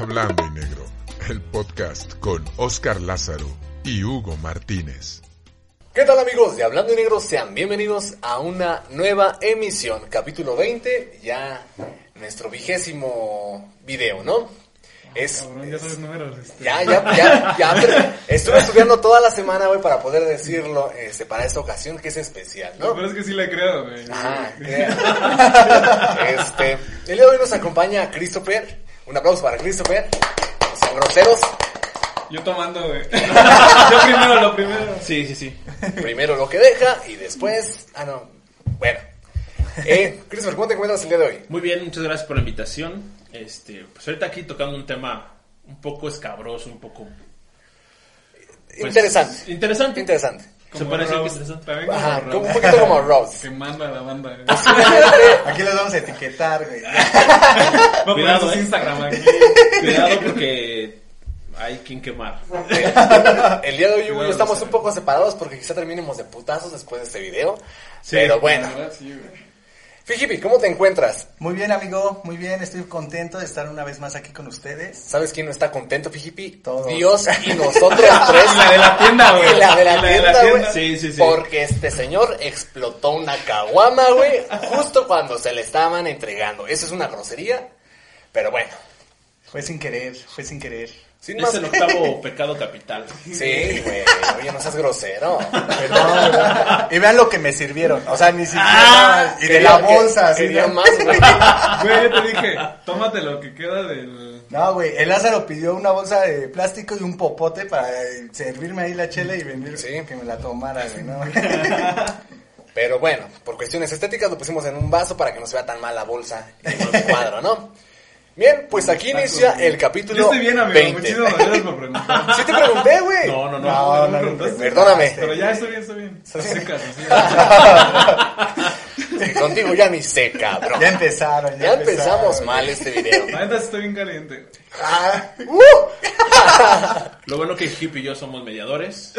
Hablando y Negro, el podcast con Oscar Lázaro y Hugo Martínez. ¿Qué tal amigos de Hablando y Negro? Sean bienvenidos a una nueva emisión, capítulo 20, ya nuestro vigésimo video, ¿no? Es, Cabrón, ya sabes números. este. ya, ya, ya, ya, pero estuve estudiando toda la semana, güey, para poder decirlo, este, para esta ocasión que es especial, ¿no? peor es que sí le creo, güey. Ajá, que- este, el día de hoy nos acompaña Christopher, un aplauso para Christopher, sean groseros, Yo tomando, güey. Yo primero, lo primero. Sí, sí, sí. primero lo que deja y después, ah no, bueno. Eh, Christopher, ¿cómo te encuentras el día de hoy? Muy bien, muchas gracias por la invitación. Este, pues ahorita aquí tocando un tema un poco escabroso, un poco pues, Interesante. Interesante. Interesante. Se que Rose, interesante. También como Ajá, Rose. un poquito como Rose. Que manda la banda, güey. Aquí los vamos a etiquetar, güey. Va a poner Cuidado, sus eh. Instagram aquí. Cuidado porque hay quien quemar. El día de hoy Hugo y yo Cuidado, estamos un poco separados porque quizá terminemos de putazos después de este video. Sí, Pero bueno. Verdad, sí, güey. Fijipi, ¿cómo te encuentras? Muy bien, amigo, muy bien. Estoy contento de estar una vez más aquí con ustedes. ¿Sabes quién no está contento, Fijipi? Todos. Dios y nosotros tres. Y la de la tienda, güey. Y la de la la tienda, güey. Sí, sí, sí. Porque este señor explotó una caguama, güey, justo cuando se le estaban entregando. Eso es una grosería, pero bueno. Fue sin querer, fue sin querer. Sin Es más. el octavo pecado capital. Sí, güey. Oye, no seas grosero. Y vean lo que me sirvieron. O sea, ni siquiera. Ah, y de la que- bolsa. Quería ¿no? más, güey. Güey, te dije, tómate lo que queda del... No, güey, el Lázaro pidió una bolsa de plástico y un popote para eh, servirme ahí la chela y venir Sí. que me la tomara, güey, ¿no? Pero bueno, por cuestiones estéticas lo pusimos en un vaso para que no se vea tan mal la bolsa en el cuadro, ¿no? Bien, pues aquí inicia el capítulo Yo estoy bien, amigo. 20. Muchísimas gracias por preguntar. Sí te pregunté, güey. No, no, no. No, no, me no, preguntaste. Perdóname. Pero ya estoy bien, estoy bien. Casi, Sí, Contigo ya ni sé, cabrón. Ya empezaron, Ya empezamos mal este video. La neta estoy bien caliente, güey. Ah, Lo bueno que Hip y yo somos mediadores.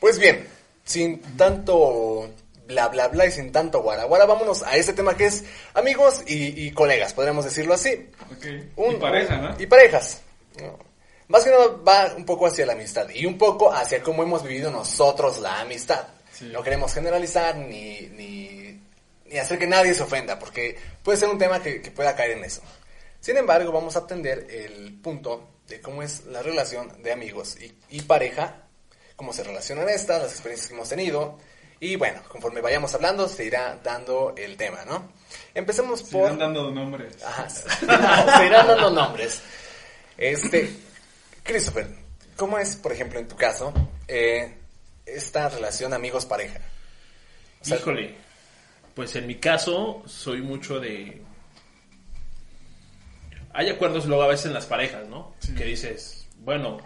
Pues bien, sin tanto bla bla bla y sin tanto guara guara, vámonos a este tema que es amigos y, y colegas, podríamos decirlo así. Un- y pareja, ¿no? Y parejas. ¿no? Más que nada va un poco hacia la amistad y un poco hacia cómo hemos vivido nosotros la amistad. Sí. No queremos generalizar ni, ni, ni hacer que nadie se ofenda, porque puede ser un tema que, que pueda caer en eso. Sin embargo, vamos a atender el punto de cómo es la relación de amigos y, y pareja, cómo se relacionan estas, las experiencias que hemos tenido. Y bueno, conforme vayamos hablando, se irá dando el tema, ¿no? Empecemos Se por... irán dando nombres. Ajá. Se irán dando nombres. Este, Christopher, ¿cómo es, por ejemplo, en tu caso, eh, esta relación amigos-pareja? O sea, Híjole. Pues en mi caso, soy mucho de. Hay acuerdos luego a veces en las parejas, ¿no? Que dices, bueno,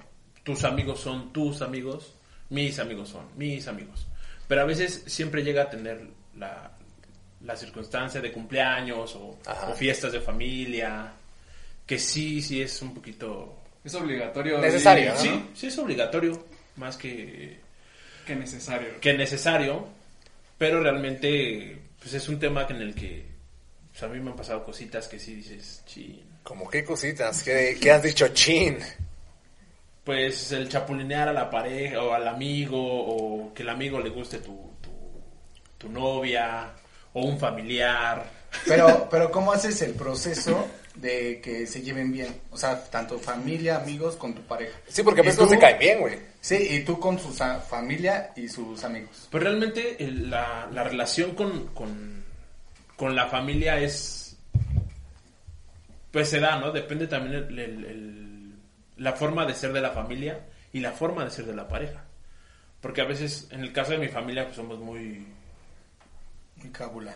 tus amigos son tus amigos, mis amigos son mis amigos. Pero a veces siempre llega a tener la, la circunstancia de cumpleaños o, o fiestas de familia, que sí, sí es un poquito... Es obligatorio. Necesario, y- ¿no? Sí, sí es obligatorio, más que Que necesario. que necesario, pero realmente pues es un tema en el que pues, a mí me han pasado cositas que sí dices, chin. como qué cositas, ¿Qué, qué has dicho, chin? Pues el chapulinear a la pareja o al amigo o que el amigo le guste tu, tu, tu novia o un familiar. Pero, pero ¿cómo haces el proceso de que se lleven bien? O sea, tanto familia, amigos, con tu pareja. Sí, porque a ¿Y veces no tú? se cae bien, güey. Sí, y tú con su sa- familia y sus amigos. Pues realmente el- la, la relación con, con, con la familia es... Pues se da, ¿no? Depende también el- el- el- la forma de ser de la familia y la forma de ser de la pareja. Porque a veces, en el caso de mi familia, pues somos muy... Muy cabula.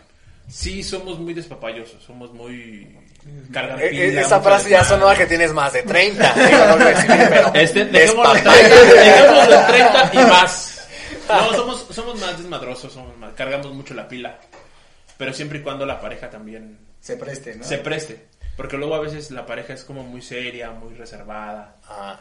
Sí, somos muy despapayosos, somos muy... cargan pila, esa frase ya sonó a que tienes más de 30. Digo, no decir, pero Este, dejémoslo en despapaya. 30, dejémoslo en 30 y más. No, somos, somos más desmadrosos, somos más, cargamos mucho la pila. Pero siempre y cuando la pareja también Se preste, ¿no? se preste. Porque luego a veces la pareja es como muy seria, muy reservada. Ah.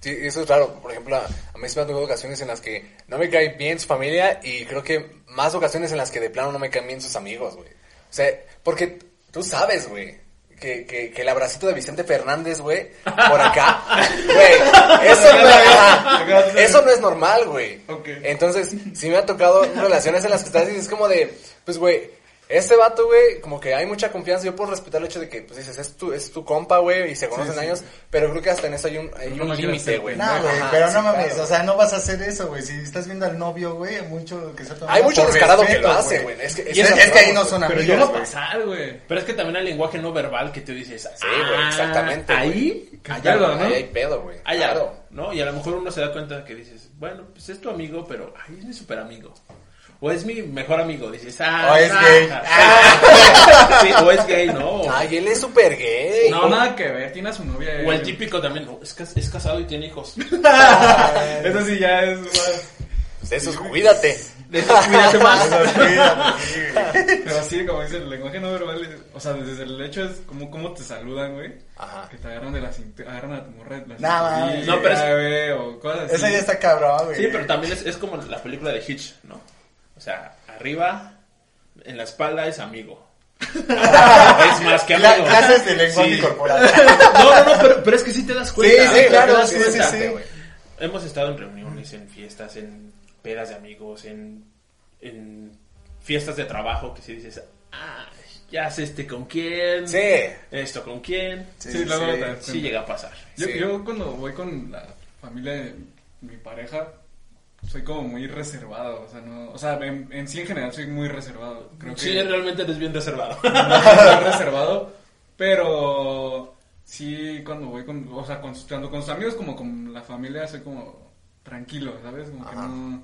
Sí, eso es raro. Por ejemplo, a, a mí se me han tocado ocasiones en las que no me cae bien su familia y creo que más ocasiones en las que de plano no me caen bien sus amigos, güey. O sea, porque tú sabes, güey, que, que, que el abracito de Vicente Fernández, güey, por acá. Güey, eso, no, eso no es normal, güey. Ok. Entonces, sí me ha tocado relaciones en las que estás y es como de, pues, güey, este vato, güey, como que hay mucha confianza. Yo puedo respetar el hecho de que, pues dices, es tu, es tu compa, güey, y se conocen sí. años, pero creo que hasta en eso hay un, hay No un límite, güey. No, güey, pero sí, no mames, claro. o sea, no vas a hacer eso, güey. Si estás viendo al novio, güey, mucho que se toma Hay mucho descarado que lo hace, güey. Es que, es, es que ahí no son Pero amigos, yo no pasar, güey. Pero es que también hay lenguaje no verbal que tú dices, Sí, güey, ah, exactamente, Ahí, ¿Qué allá, pedo, no? Ahí hay pedo, güey. Hay algo, ¿no? Y a lo mejor uno se da cuenta que dices, bueno, pues es tu amigo, pero ay, es mi super amigo. O es mi mejor amigo, dices, ah, O es ah, gay. ah. Sí, o es gay, ¿no? Ay, él es súper gay. No, nada que ver, tiene a su novia. O el típico también, no, es, cas- es casado y tiene hijos. Eso sí ya es más. Pues de esos, cuídate. De eso cuídate más. Pero sí, como dice, el lenguaje no verbal, es- o sea, desde el hecho es como cómo te saludan, güey. Ajá. Que te agarran de la cintura, agarran a tu morra de la cinturilla, No, pero es- güey, o cosas así. Esa ya está cabrón, güey. Sí, pero también es, es como la película de Hitch, ¿no? O sea, arriba, en la espalda es amigo. es más que amigo. clases de lenguaje Sí. corporal. No, no, no, pero, pero es que sí te das cuenta. Sí, sí, te claro, das sí, cuenta. sí, sí. Hemos estado en reuniones, en fiestas, en pedas de amigos, en, en fiestas de trabajo que si dices, ah, ya sé este con quién, Sí. esto con quién. Sí, Sí, te das Sí llega a pasar. Yo, Sí. yo cuando voy con la familia de mi pareja, soy como muy reservado, o sea, no, o sea, en, en sí en general soy muy reservado. Creo que Sí, realmente eres bien reservado. soy reservado, pero sí cuando voy con, o sea, con, tanto con sus amigos como con la familia soy como tranquilo, ¿sabes? Como que no,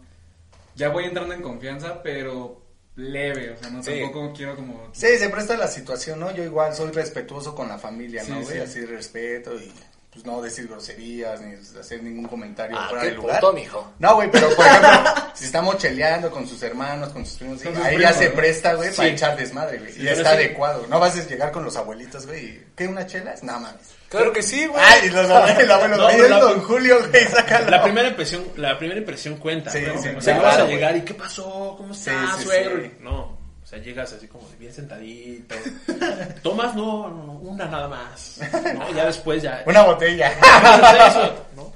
ya voy entrando en confianza, pero leve, o sea, no Sí. tampoco quiero como Sí, se presta la situación, ¿no? Yo igual soy respetuoso con la familia, ¿no, sí. Así respeto y pues no decir groserías ni hacer ningún comentario Ah, fuera qué de lugar. puto, mijo. No, güey, pero por ejemplo, si estamos cheleando con sus hermanos, con sus primos, Con sus ahí primos, ya se ¿no? presta, güey, para echar desmadre, güey. y está sí. adecuado. No vas a llegar con los abuelitos, güey. ¿Qué, una chelas? No mames. Claro que sí, güey. Ay, y los abuelos, el abuelo, No, "Ay, pero es la- don Julio, güey, sácalo. La primera impresión, la primera impresión cuenta, Sí, ¿no? sí, o sea, no claro, vas a güey. llegar y ¿qué pasó? ¿Cómo estás, Sí, sí, suegro? sí. No, o sea, llegas así como bien sentadito. Tomas, no, no, una nada más. No, ya después ya. Una botella. Eso, ¿no?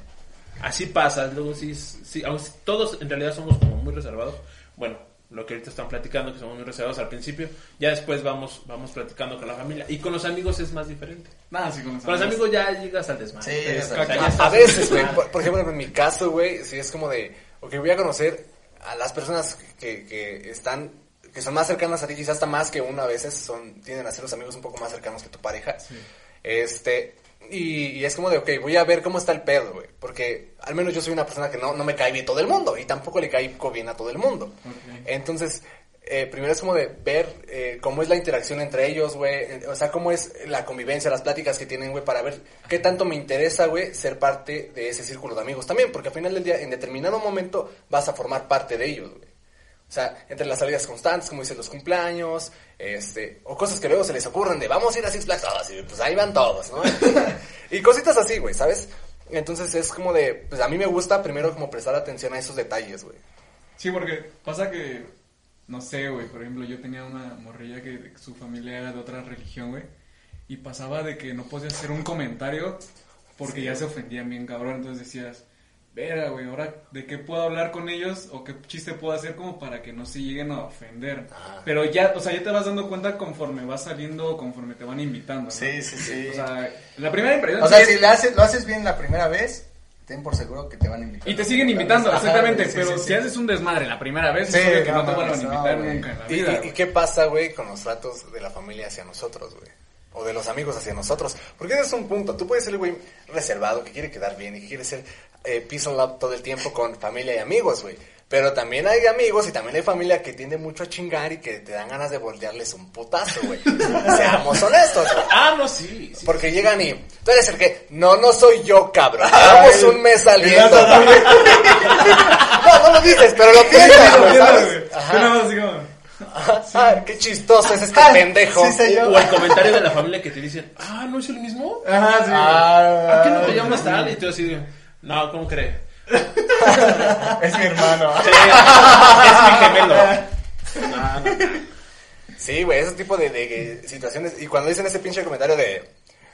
Así pasa, luego sí, sí, aunque todos en realidad somos como muy reservados. Bueno, lo que ahorita están platicando, que somos muy reservados al principio, ya después vamos, vamos platicando con la familia. Y con los amigos es más diferente. nada, sí con los Con los amigos ya llegas al desmadre. Sí, Te o sea, descacas, ya A, veces, güey, por, por ejemplo, en mi caso, güey, sí es como de, ok, voy a conocer a las personas que, que están, que son más cercanas a ti, quizás hasta más que uno a veces, son, tienden a ser los amigos un poco más cercanos que tu pareja. Este, y, y es como de, ok, voy a ver cómo está el pedo, güey, porque al menos yo soy una persona que no, no me cae bien todo el mundo, y tampoco le caigo bien a todo el mundo. Entonces, eh, primero es como de ver eh, cómo es la interacción entre ellos, güey. O sea, cómo es la convivencia, las pláticas que tienen, güey, para ver qué tanto me interesa, güey, ser parte de ese círculo de amigos también. Porque al final del día, en determinado momento, vas a formar parte de ellos, güey. O sea, entre las salidas constantes, como dicen los cumpleaños, este, o cosas que luego se les ocurren de vamos a ir a Six Flags todos, y pues ahí van todos, ¿no? y cositas así, güey, ¿sabes? Entonces es como de, pues a mí me gusta primero como prestar atención a esos detalles, güey. Sí, porque pasa que, no sé, güey, por ejemplo, yo tenía una morrilla que su familia era de otra religión, güey, y pasaba de que no podías hacer un comentario porque ya se ofendían bien cabrón, entonces decías, verga, güey, ahora, ¿de qué puedo hablar con ellos o qué chiste puedo hacer como para que no se lleguen a ofender? Ajá. Pero ya, o sea, ya te vas dando cuenta conforme vas saliendo, conforme te van invitando, ¿no? Sí, sí, sí. O sea, la primera impresión... O sea, es- si le haces, lo haces bien la primera vez, ten por seguro que te van a invitar. Y te siguen invitando, Ajá, exactamente, sí, pero sí, si haces un desmadre la primera vez, es obvio que no no, te van a no, invitar nunca en la ¿Y, vida. y- y qué pasa, güey, con los tratos de la familia hacia nosotros, güey? O de los amigos hacia nosotros. Porque ese es un punto. Tú puedes ser el güey reservado, que quiere quedar bien y que quiere ser eh, peace and love todo el tiempo con familia y amigos, güey. Pero también hay amigos y también hay familia que tiende mucho a chingar y que te dan ganas de voltearles un putazo, güey. Seamos honestos, güey. Ah, no, sí. sí. Porque llegan y tú eres el que, no, no soy yo, cabrón. Llevamos un mes saliendo. no, no lo dices, pero lo piensas, güey, ¿sabes? Yo Ah, qué chistoso es este Ah, pendejo. sí, señor. O el comentario de la familia que te dicen, ah, ¿no es el mismo? Ajá, sí. ¿A Ah, qué no te llamas tal? Y tú así, no, ¿cómo cree? Es mi hermano. Sí, es mi gemelo. Ah, no. Sí, güey, ese tipo de, de situaciones. Y cuando dicen ese pinche comentario de.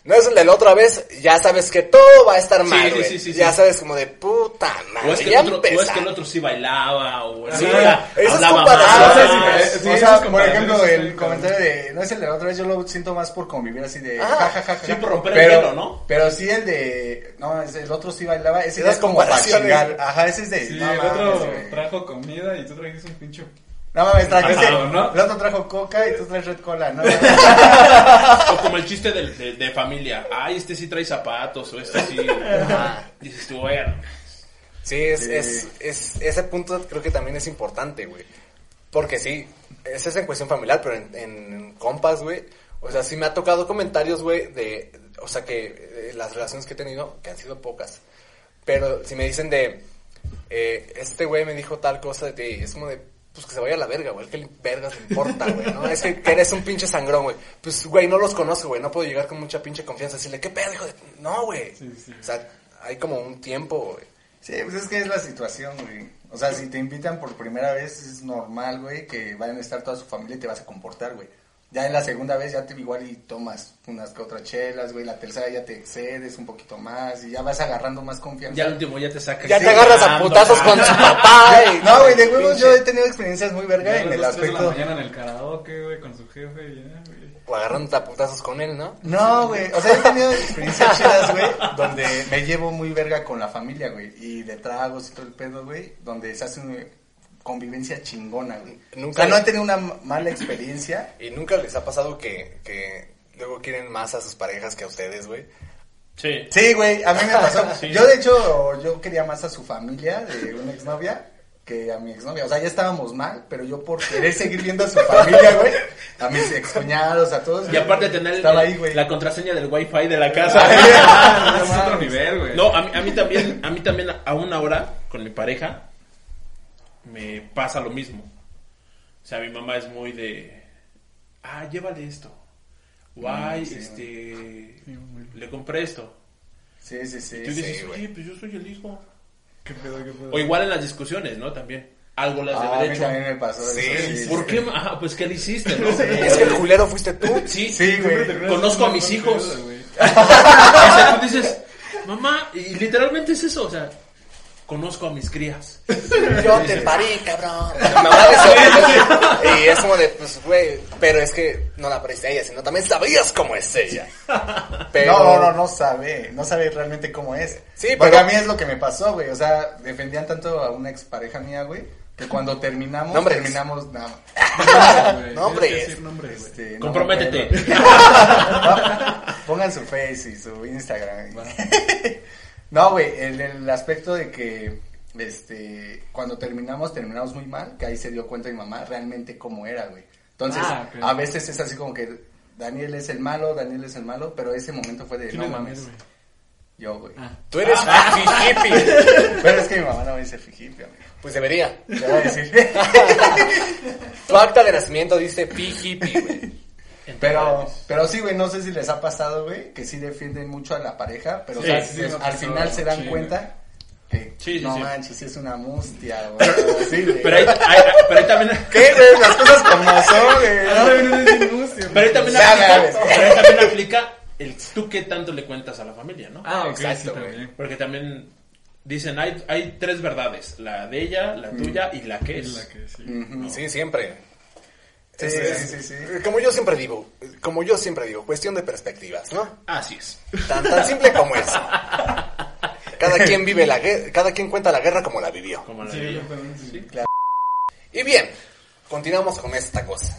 No es el de la otra vez, ya sabes que todo va a estar mal, sí, güey. sí, sí, ya sabes como de puta madre. O es, que ya el otro, o es que el otro sí bailaba, o Sí, hablaba- esas comparaciones, o sea, por ejemplo, el comentario de, no es el de la otra vez, yo lo siento más por convivir así de, Ah, ja, ja, ja, ja. sí, por romper el pero, hielo, ¿no? Pero sí el de, no, es- el otro sí bailaba, ese es como para chingar. Ajá, ese es de, Sí, no el mames, otro trajo comida y tú trajiste un pinche. No mames, trajiste, ¿no? el otro trajo coca y tú traes red cola, ¿no? O como el chiste de, de- de familia. Ay, este sí trae zapatos, o este sí. Dices tú, bueno. Sí, es, Sí. Es, es- ese punto creo que también es importante, güey. Porque sí, ese es en cuestión familiar, pero en, en compas, güey. O sea, sí me ha tocado comentarios, güey, de, o sea, que eh, las relaciones que he tenido, que han sido pocas. Pero si me dicen de, eh, este güey me dijo tal cosa de ti, es como de, pues que se vaya a la verga, güey, que vergas le importa, güey, ¿no? Es que, que eres un pinche sangrón, güey. Pues, güey, no los conozco, güey, no puedo llegar con mucha pinche confianza, decirle, ¿qué pedo, hijo de...? No, güey. Sí, sí. O sea, hay como un tiempo, güey. Sí, pues es que es la situación, güey. O sea, si te invitan por primera vez, es normal, güey, que vayan a estar toda su familia y te vas a comportar, güey. Ya en la segunda vez ya te igual y tomas unas que otras chelas, güey. La tercera ya te excedes un poquito más y ya vas agarrando más confianza. Ya al último ya te sacas. Ya Sí, te agarras a putazos con su papá. y- No, güey, de huevos yo he tenido experiencias muy verga en las el tres de la aspecto... mañana en el karaoke, güey, con su jefe, ya, güey. O agarrando a putazos con él, ¿no? No, güey. O sea, he tenido experiencias chidas, güey, donde me llevo muy verga con la familia, güey. Y de tragos y todo el pedo, güey, donde se hace una convivencia chingona, güey. Nunca- O sea, no he tenido una mala experiencia. Y nunca les ha pasado que, que luego quieren más a sus parejas que a ustedes, güey. Sí. Sí, güey, a mí me pasó. Sí. Yo, de hecho, yo quería más a su familia de una exnovia que a mi exnovia. O sea, ya estábamos mal, pero yo por querer seguir viendo a su familia, güey, a mis excuñados, a todos. Y aparte de tener Estaba ahí, güey. la contraseña del wifi de la casa. Ah, no es otro nivel, güey. No, a mí, a mí también, a mí también aún ahora, con mi pareja, me pasa lo mismo. O sea, mi mamá es muy de, ah, llévale esto. O ay, Mm, sí, este, Sí, le compré esto. Sí, sí, sí. Y tú dices, sí, oye, pues yo soy el hijo. ¿Qué pedo, qué pedo? O igual en las discusiones, ¿no? También. Algo le has de Ah, a haber mí me pasó Sí, eso. ¿Por qué? Ah, pues ¿qué le hiciste, no? Es que el culero fuiste tú. Sí, Sí, güey. Conozco a mis hijos. pedo. O sea, tú dices, mamá, y literalmente es eso, o sea, conozco a mis crías. Yo te parí, cabrón. Mamá eso, y es como de, pues, güey, pero es que no la pariste a ella, sino también sabías cómo es ella. Pero, No, no, no, no sabe, no sabe realmente cómo es. Sí, Porque pero- a mí es lo que me pasó, güey. O sea, defendían tanto a una expareja mía, güey, que cuando terminamos, Nombres. terminamos nada. Güey, Nombres. nombres. Este, no Comprométete. Pongan su face y su Instagram. No, güey, el, el aspecto de que este cuando terminamos, terminamos muy mal, que ahí se dio cuenta mi mamá realmente cómo era, güey. Entonces, Ah, a veces es así como que Daniel es el malo, Daniel es el malo, pero ese momento fue de ¿Quién no es mames. Güey? Yo, güey. Ah. tú eres hippie. Pero es que mi mamá no me dice fijipi, amigo. Pues debería. Te voy a decir. Tu acta de nacimiento dice pi hippie, güey. Pero, pero sí, güey, no sé si les ha pasado, güey, que sí defienden mucho a la pareja, pero Sí, o sea, sí, des- me ha al final se dan sí, cuenta que Sí, sí, no sí. manches, es una mustia, güey. Pero ahí, ahí- pero ahí también... ¿Qué, güey? Las cosas como son, güey. Pero ahí también aplica, pero ahí también aplica el tú qué tanto le cuentas a la familia, ¿no? Ah, ok, Exacto, sí, güey. Porque también dicen, hay, hay tres verdades, la de ella, la tuya y la que Es es. la que sí. Sí, siempre. Sí, Es- es- sí, sí, sí. Como yo siempre digo, como yo siempre digo, cuestión de perspectivas, ¿no? Así es. Tan, tan simple como eso. Cada quien vive la guerra, cada quien cuenta la guerra como la vivió. Como la exactamente, sí. Y bien, continuamos con esta cosa.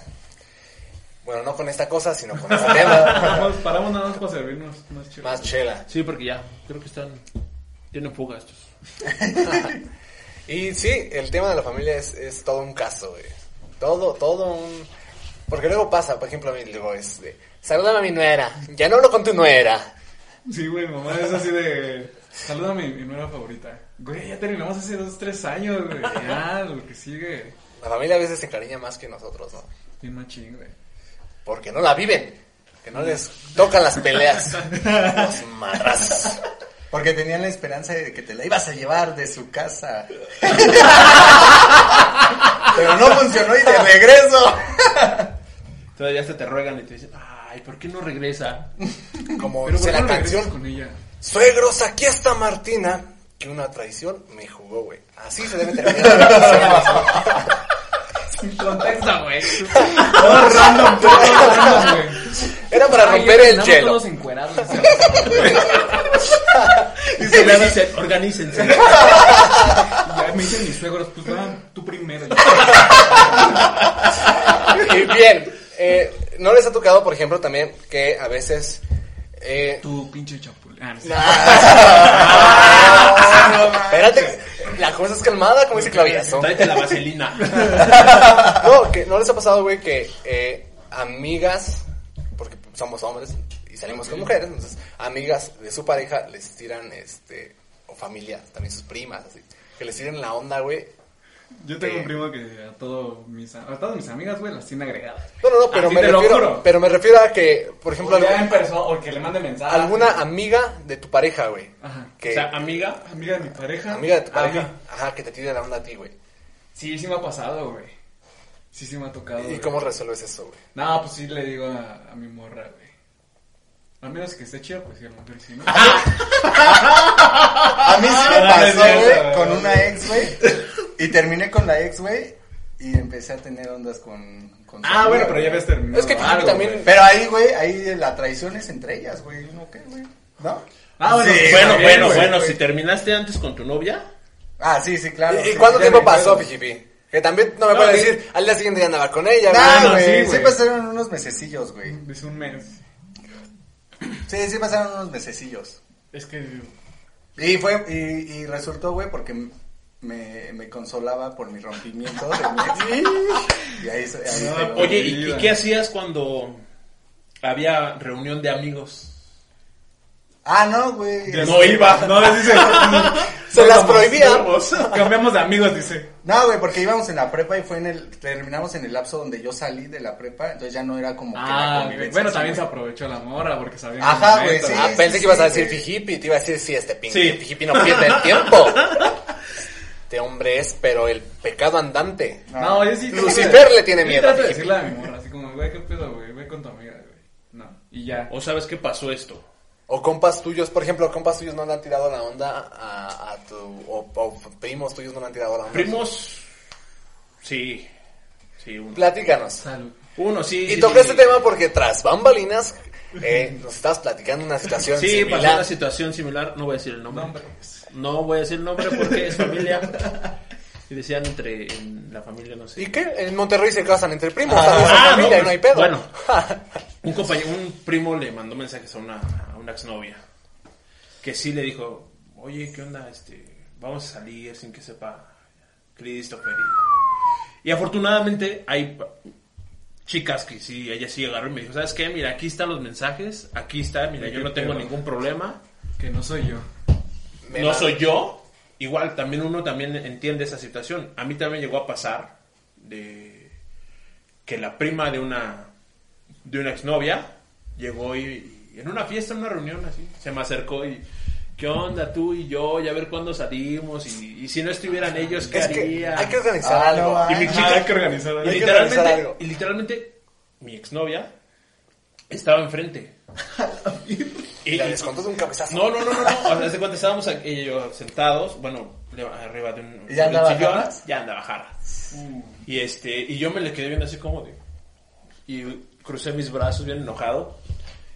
Bueno, no con esta cosa, sino con este tema. Paramos, paramos nada más para servirnos más chido. Más chela. Sí, porque ya, creo que están... Tienen fuga estos. Y sí, el tema de la familia es, es todo un caso, güey. Todo, todo un... Porque luego pasa, por ejemplo, a mí luego es de... Salúdame a mi nuera. Ya no hablo con tu nuera. Sí, güey, mamá es así de. Saluda a mi, mi nuera favorita. Güey, ya terminamos hace dos, tres años, güey. Ya, lo que sigue. La familia a veces se encariña más que nosotros, ¿no? Bien machín, güey. Porque no la viven. Que no les tocan las peleas. Los madrazos. Porque tenían la esperanza de que te la ibas a llevar de su casa. Pero no funcionó y de regreso. Todavía hasta te ruegan y te dicen, ay, ¿por qué no regresa? Como Pero dice ¿por qué la canción. con ella? Suegros, aquí está Martina. Que una traición me jugó, güey. Así se debe terminar. Sin contexto, güey. Todo random, todo random, güey. Era para Ay, romper el hielo. todos encuerados. Y le dicen, organícense. Ya me dicen mis suegros, pues va, tú primero. Y bien, eh, ¿no les ha tocado, por ejemplo, también que a veces... Eh, Tú, pinche chapul. Ah, no sé. espérate, la cosa es calmada, como dice Clavillazo. Tráete la vaselina. No, que no les ha pasado, güey, que eh, amigas, porque somos hombres y salimos con mujeres, entonces amigas de su pareja les tiran, este, o familia, también sus primas, así, que les tiran la onda, güey. Yo tengo Eh. un primo que a, todo mis, a todas mis amigas, güey, las tiene agregadas. No, no, no, pero Así me refiero, pero me refiero a que, por ejemplo, O ya algún- en persona, o que le mande mensaje. alguna amiga de tu pareja, güey, Ajá. que O sea, amiga, Amiga de mi pareja. amiga de tu pareja, ajá, que te tire la onda a ti, güey. Sí, sí me ha pasado, güey. Sí, sí me ha tocado. ¿Y güey. cómo resuelves eso, güey? No, pues sí le digo a, a mi morra, güey. A menos que esté chido, pues sí, a lo mejor sí, ¿no? A mí sí me Ah, no es pasó, cierto, güey, con una ex, güey. Y terminé con la ex, güey. Y empecé a tener ondas con. con su Ah, amiga, bueno, pero ya güey. ves terminado. Es que algo, también- güey. Pero ahí, güey, ahí la traición es entre ellas, güey. ¿No qué, güey? ¿No? Ah, bueno, Sí, bueno, también, bueno, güey. bueno, si terminaste antes con tu novia, Ah, sí, sí, claro. ¿Y sí, cuánto sí, tiempo me pasó, acuerdo. Fijipi? Que también no me No, puede sí. decir, al día siguiente ya andaba con ella, güey. Nah, no, güey, sí, sí, güey. pasaron unos mesecillos, güey. Dice un mes. Sí, sí pasaron unos mesecillos. Es que. Y fue, y, y resultó, güey, porque me, me consolaba por mi rompimiento de mi ex. Y ahí, oye, ¿y, qué hacías cuando había reunión de amigos? Ah, no, güey. No iba. No, dice. Se las prohibía. Cambiamos de amigos, dice. No, güey, porque íbamos en la prepa y fue en el, terminamos en el lapso donde yo salí de la prepa, entonces ya no era como que la Ah, bueno, también se aprovechó la morra porque sabía. Ajá, güey, sí. Ah, pensé que ibas a sí, decir. Fijipi, te iba a decir, sí, este pinche Sí. Fijipi no pierde el tiempo. Este hombre es, pero el pecado andante. No, yo sí. Lucifer le tiene Sí miedo. trato de decirle a mi morra, así como, güey, qué pedo, güey, ve con tu amiga, güey. No, y ya. ¿O sabes qué pasó esto? O compas tuyos, por ejemplo, compas tuyos no le han tirado la onda a, a tu... O, o primos tuyos no le han tirado la onda. Primos, sí, sí, uno. Platícanos. Salud. Uno, sí. Y sí, toqué sí. este tema porque tras bambalinas eh, nos estabas platicando una situación Sí, pasó similar. una situación similar, no voy a decir el nombre. Nombre. No voy a decir el nombre porque es familia. Y decían entre en la familia, no sé. ¿Y qué? En Monterrey se casan entre primos, Ah, ¿sabes? ah, familia, no, no, hay pedo. bueno. Un compañero, un primo le mandó mensajes a una, a una exnovia. Que sí le dijo, oye, ¿qué onda? Este, vamos a salir sin que sepa Christopher. Y, y afortunadamente hay chicas que sí, ella sí agarró y me dijo, ¿sabes qué? Mira, aquí están los mensajes, aquí está, mira, yo ¿Qué no tengo pedo? ningún problema. Que no soy yo. Me no soy yo. Igual, también uno también entiende esa situación. A mí también llegó a pasar de que la prima de una de una exnovia llegó y, y en una fiesta, en una reunión así, se me acercó y ¿qué onda tú y yo? Y a ver cuándo salimos y, y si no estuvieran ellos, ¿qué Es que haría? hay que organizar Ah, algo. no, y mi ah, chica, hay que organizar y algo. Hay que organizar literalmente, algo. y literalmente mi exnovia estaba enfrente. Y la descontó de un cabezazo. No, no, no, no, no. O sea, cuenta estábamos aquí, ella y yo sentados, bueno, arriba de un, ¿Y ya andaba sillón, jarras? ya andaba jarra. Y este, y yo me le quedé viendo así como de, y crucé mis brazos bien enojado.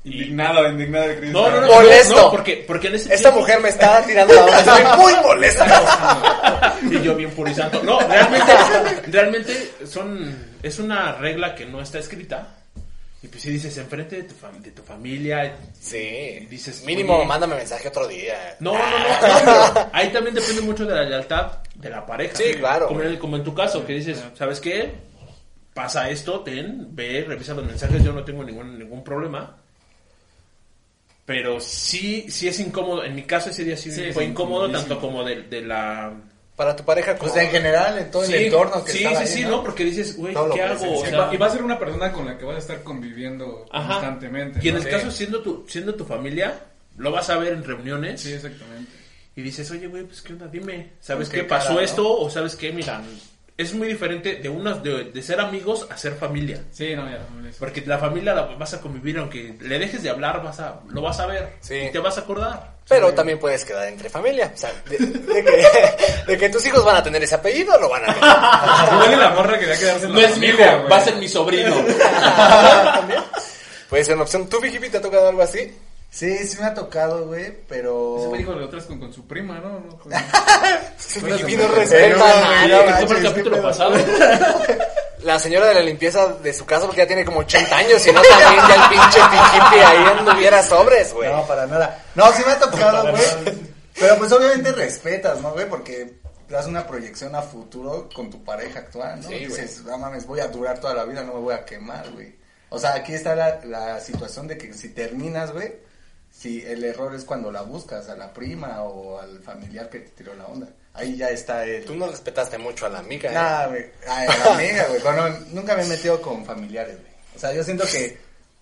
Y, Indignado, indignado de Cristo. no, no, no, Molesto. no, porque, porque en ese Esta tiempo- mujer me está tirando la onda. Estoy muy molesta. y yo bien puro y santo. No, realmente, realmente son, es una regla que no está escrita. Y pues si dices enfrente de tu, fam- de tu familia, Sí. Dices, Mínimo, oye. mándame mensaje otro día. No, no, no, no, ahí también depende mucho de la lealtad de la pareja. Sí, claro. Como en, como en tu caso, que dices, ¿sabes qué? Pasa esto, ten, ve, revisa los mensajes, yo no tengo ningún, ningún problema. Pero sí, sí es incómodo. En mi caso ese día sí, Sí, fue incómodo, tanto como de, de la... Para tu pareja, Pues como- en general, en todo sí, el entorno que sí, estaba sí, ahí, sí, ¿no? ¿no? Porque dices, güey, ¿qué hago? O Y sea, va- y va a ser una persona con la que vas a estar conviviendo Ajá. constantemente. Y en ¿no? el Sí. caso siendo tu, siendo tu familia, lo vas a ver en reuniones. Sí, exactamente. Y dices, oye, güey, pues qué onda, dime, ¿sabes ¿Con qué qué pasó cara, no? esto? O sabes qué, mira, es muy diferente de unos de, de ser amigos a ser familia. Sí, no, ya. no. Porque la familia la vas a convivir, aunque le dejes de hablar, vas a, lo vas a ver Sí. y te vas a acordar. Pero también puedes quedar entre familia. O sea, de, de que, de que tus hijos van a tener ese apellido, lo van a tener. Igual y la morra quería quedarse en No es mi hijo, va a ser mi sobrino. También. Puede ser una opción. ¿Tú, Vicky, te ha tocado algo así? Sí, sí me ha tocado, güey, pero... Ese güey dijo de otras con, con su prima, ¿no? no con- Vicky no Pero, respeta. güey, nada. no ¿Qué fue el capítulo pasado? La señora de la limpieza de su casa, porque ya tiene como 80 años, y no también ya el pinche piquipi ahí anduviera sobres, güey. No, para nada. No, sí me ha tocado, güey. Pero pues obviamente respetas, ¿no, güey? Porque das una proyección a futuro con tu pareja actual, ¿no? Sí. Dices, no mames, voy a durar toda la vida, no me voy a quemar, güey. O sea, aquí está la, la situación de que si terminas, güey, si el error es cuando la buscas, a la prima o al familiar que te tiró la onda. Ahí ya está el... Tú no respetaste mucho a la amiga, ¿eh? Nada, güey. A la amiga, güey. Bueno, nunca me he metido con familiares, güey. O sea, yo siento que.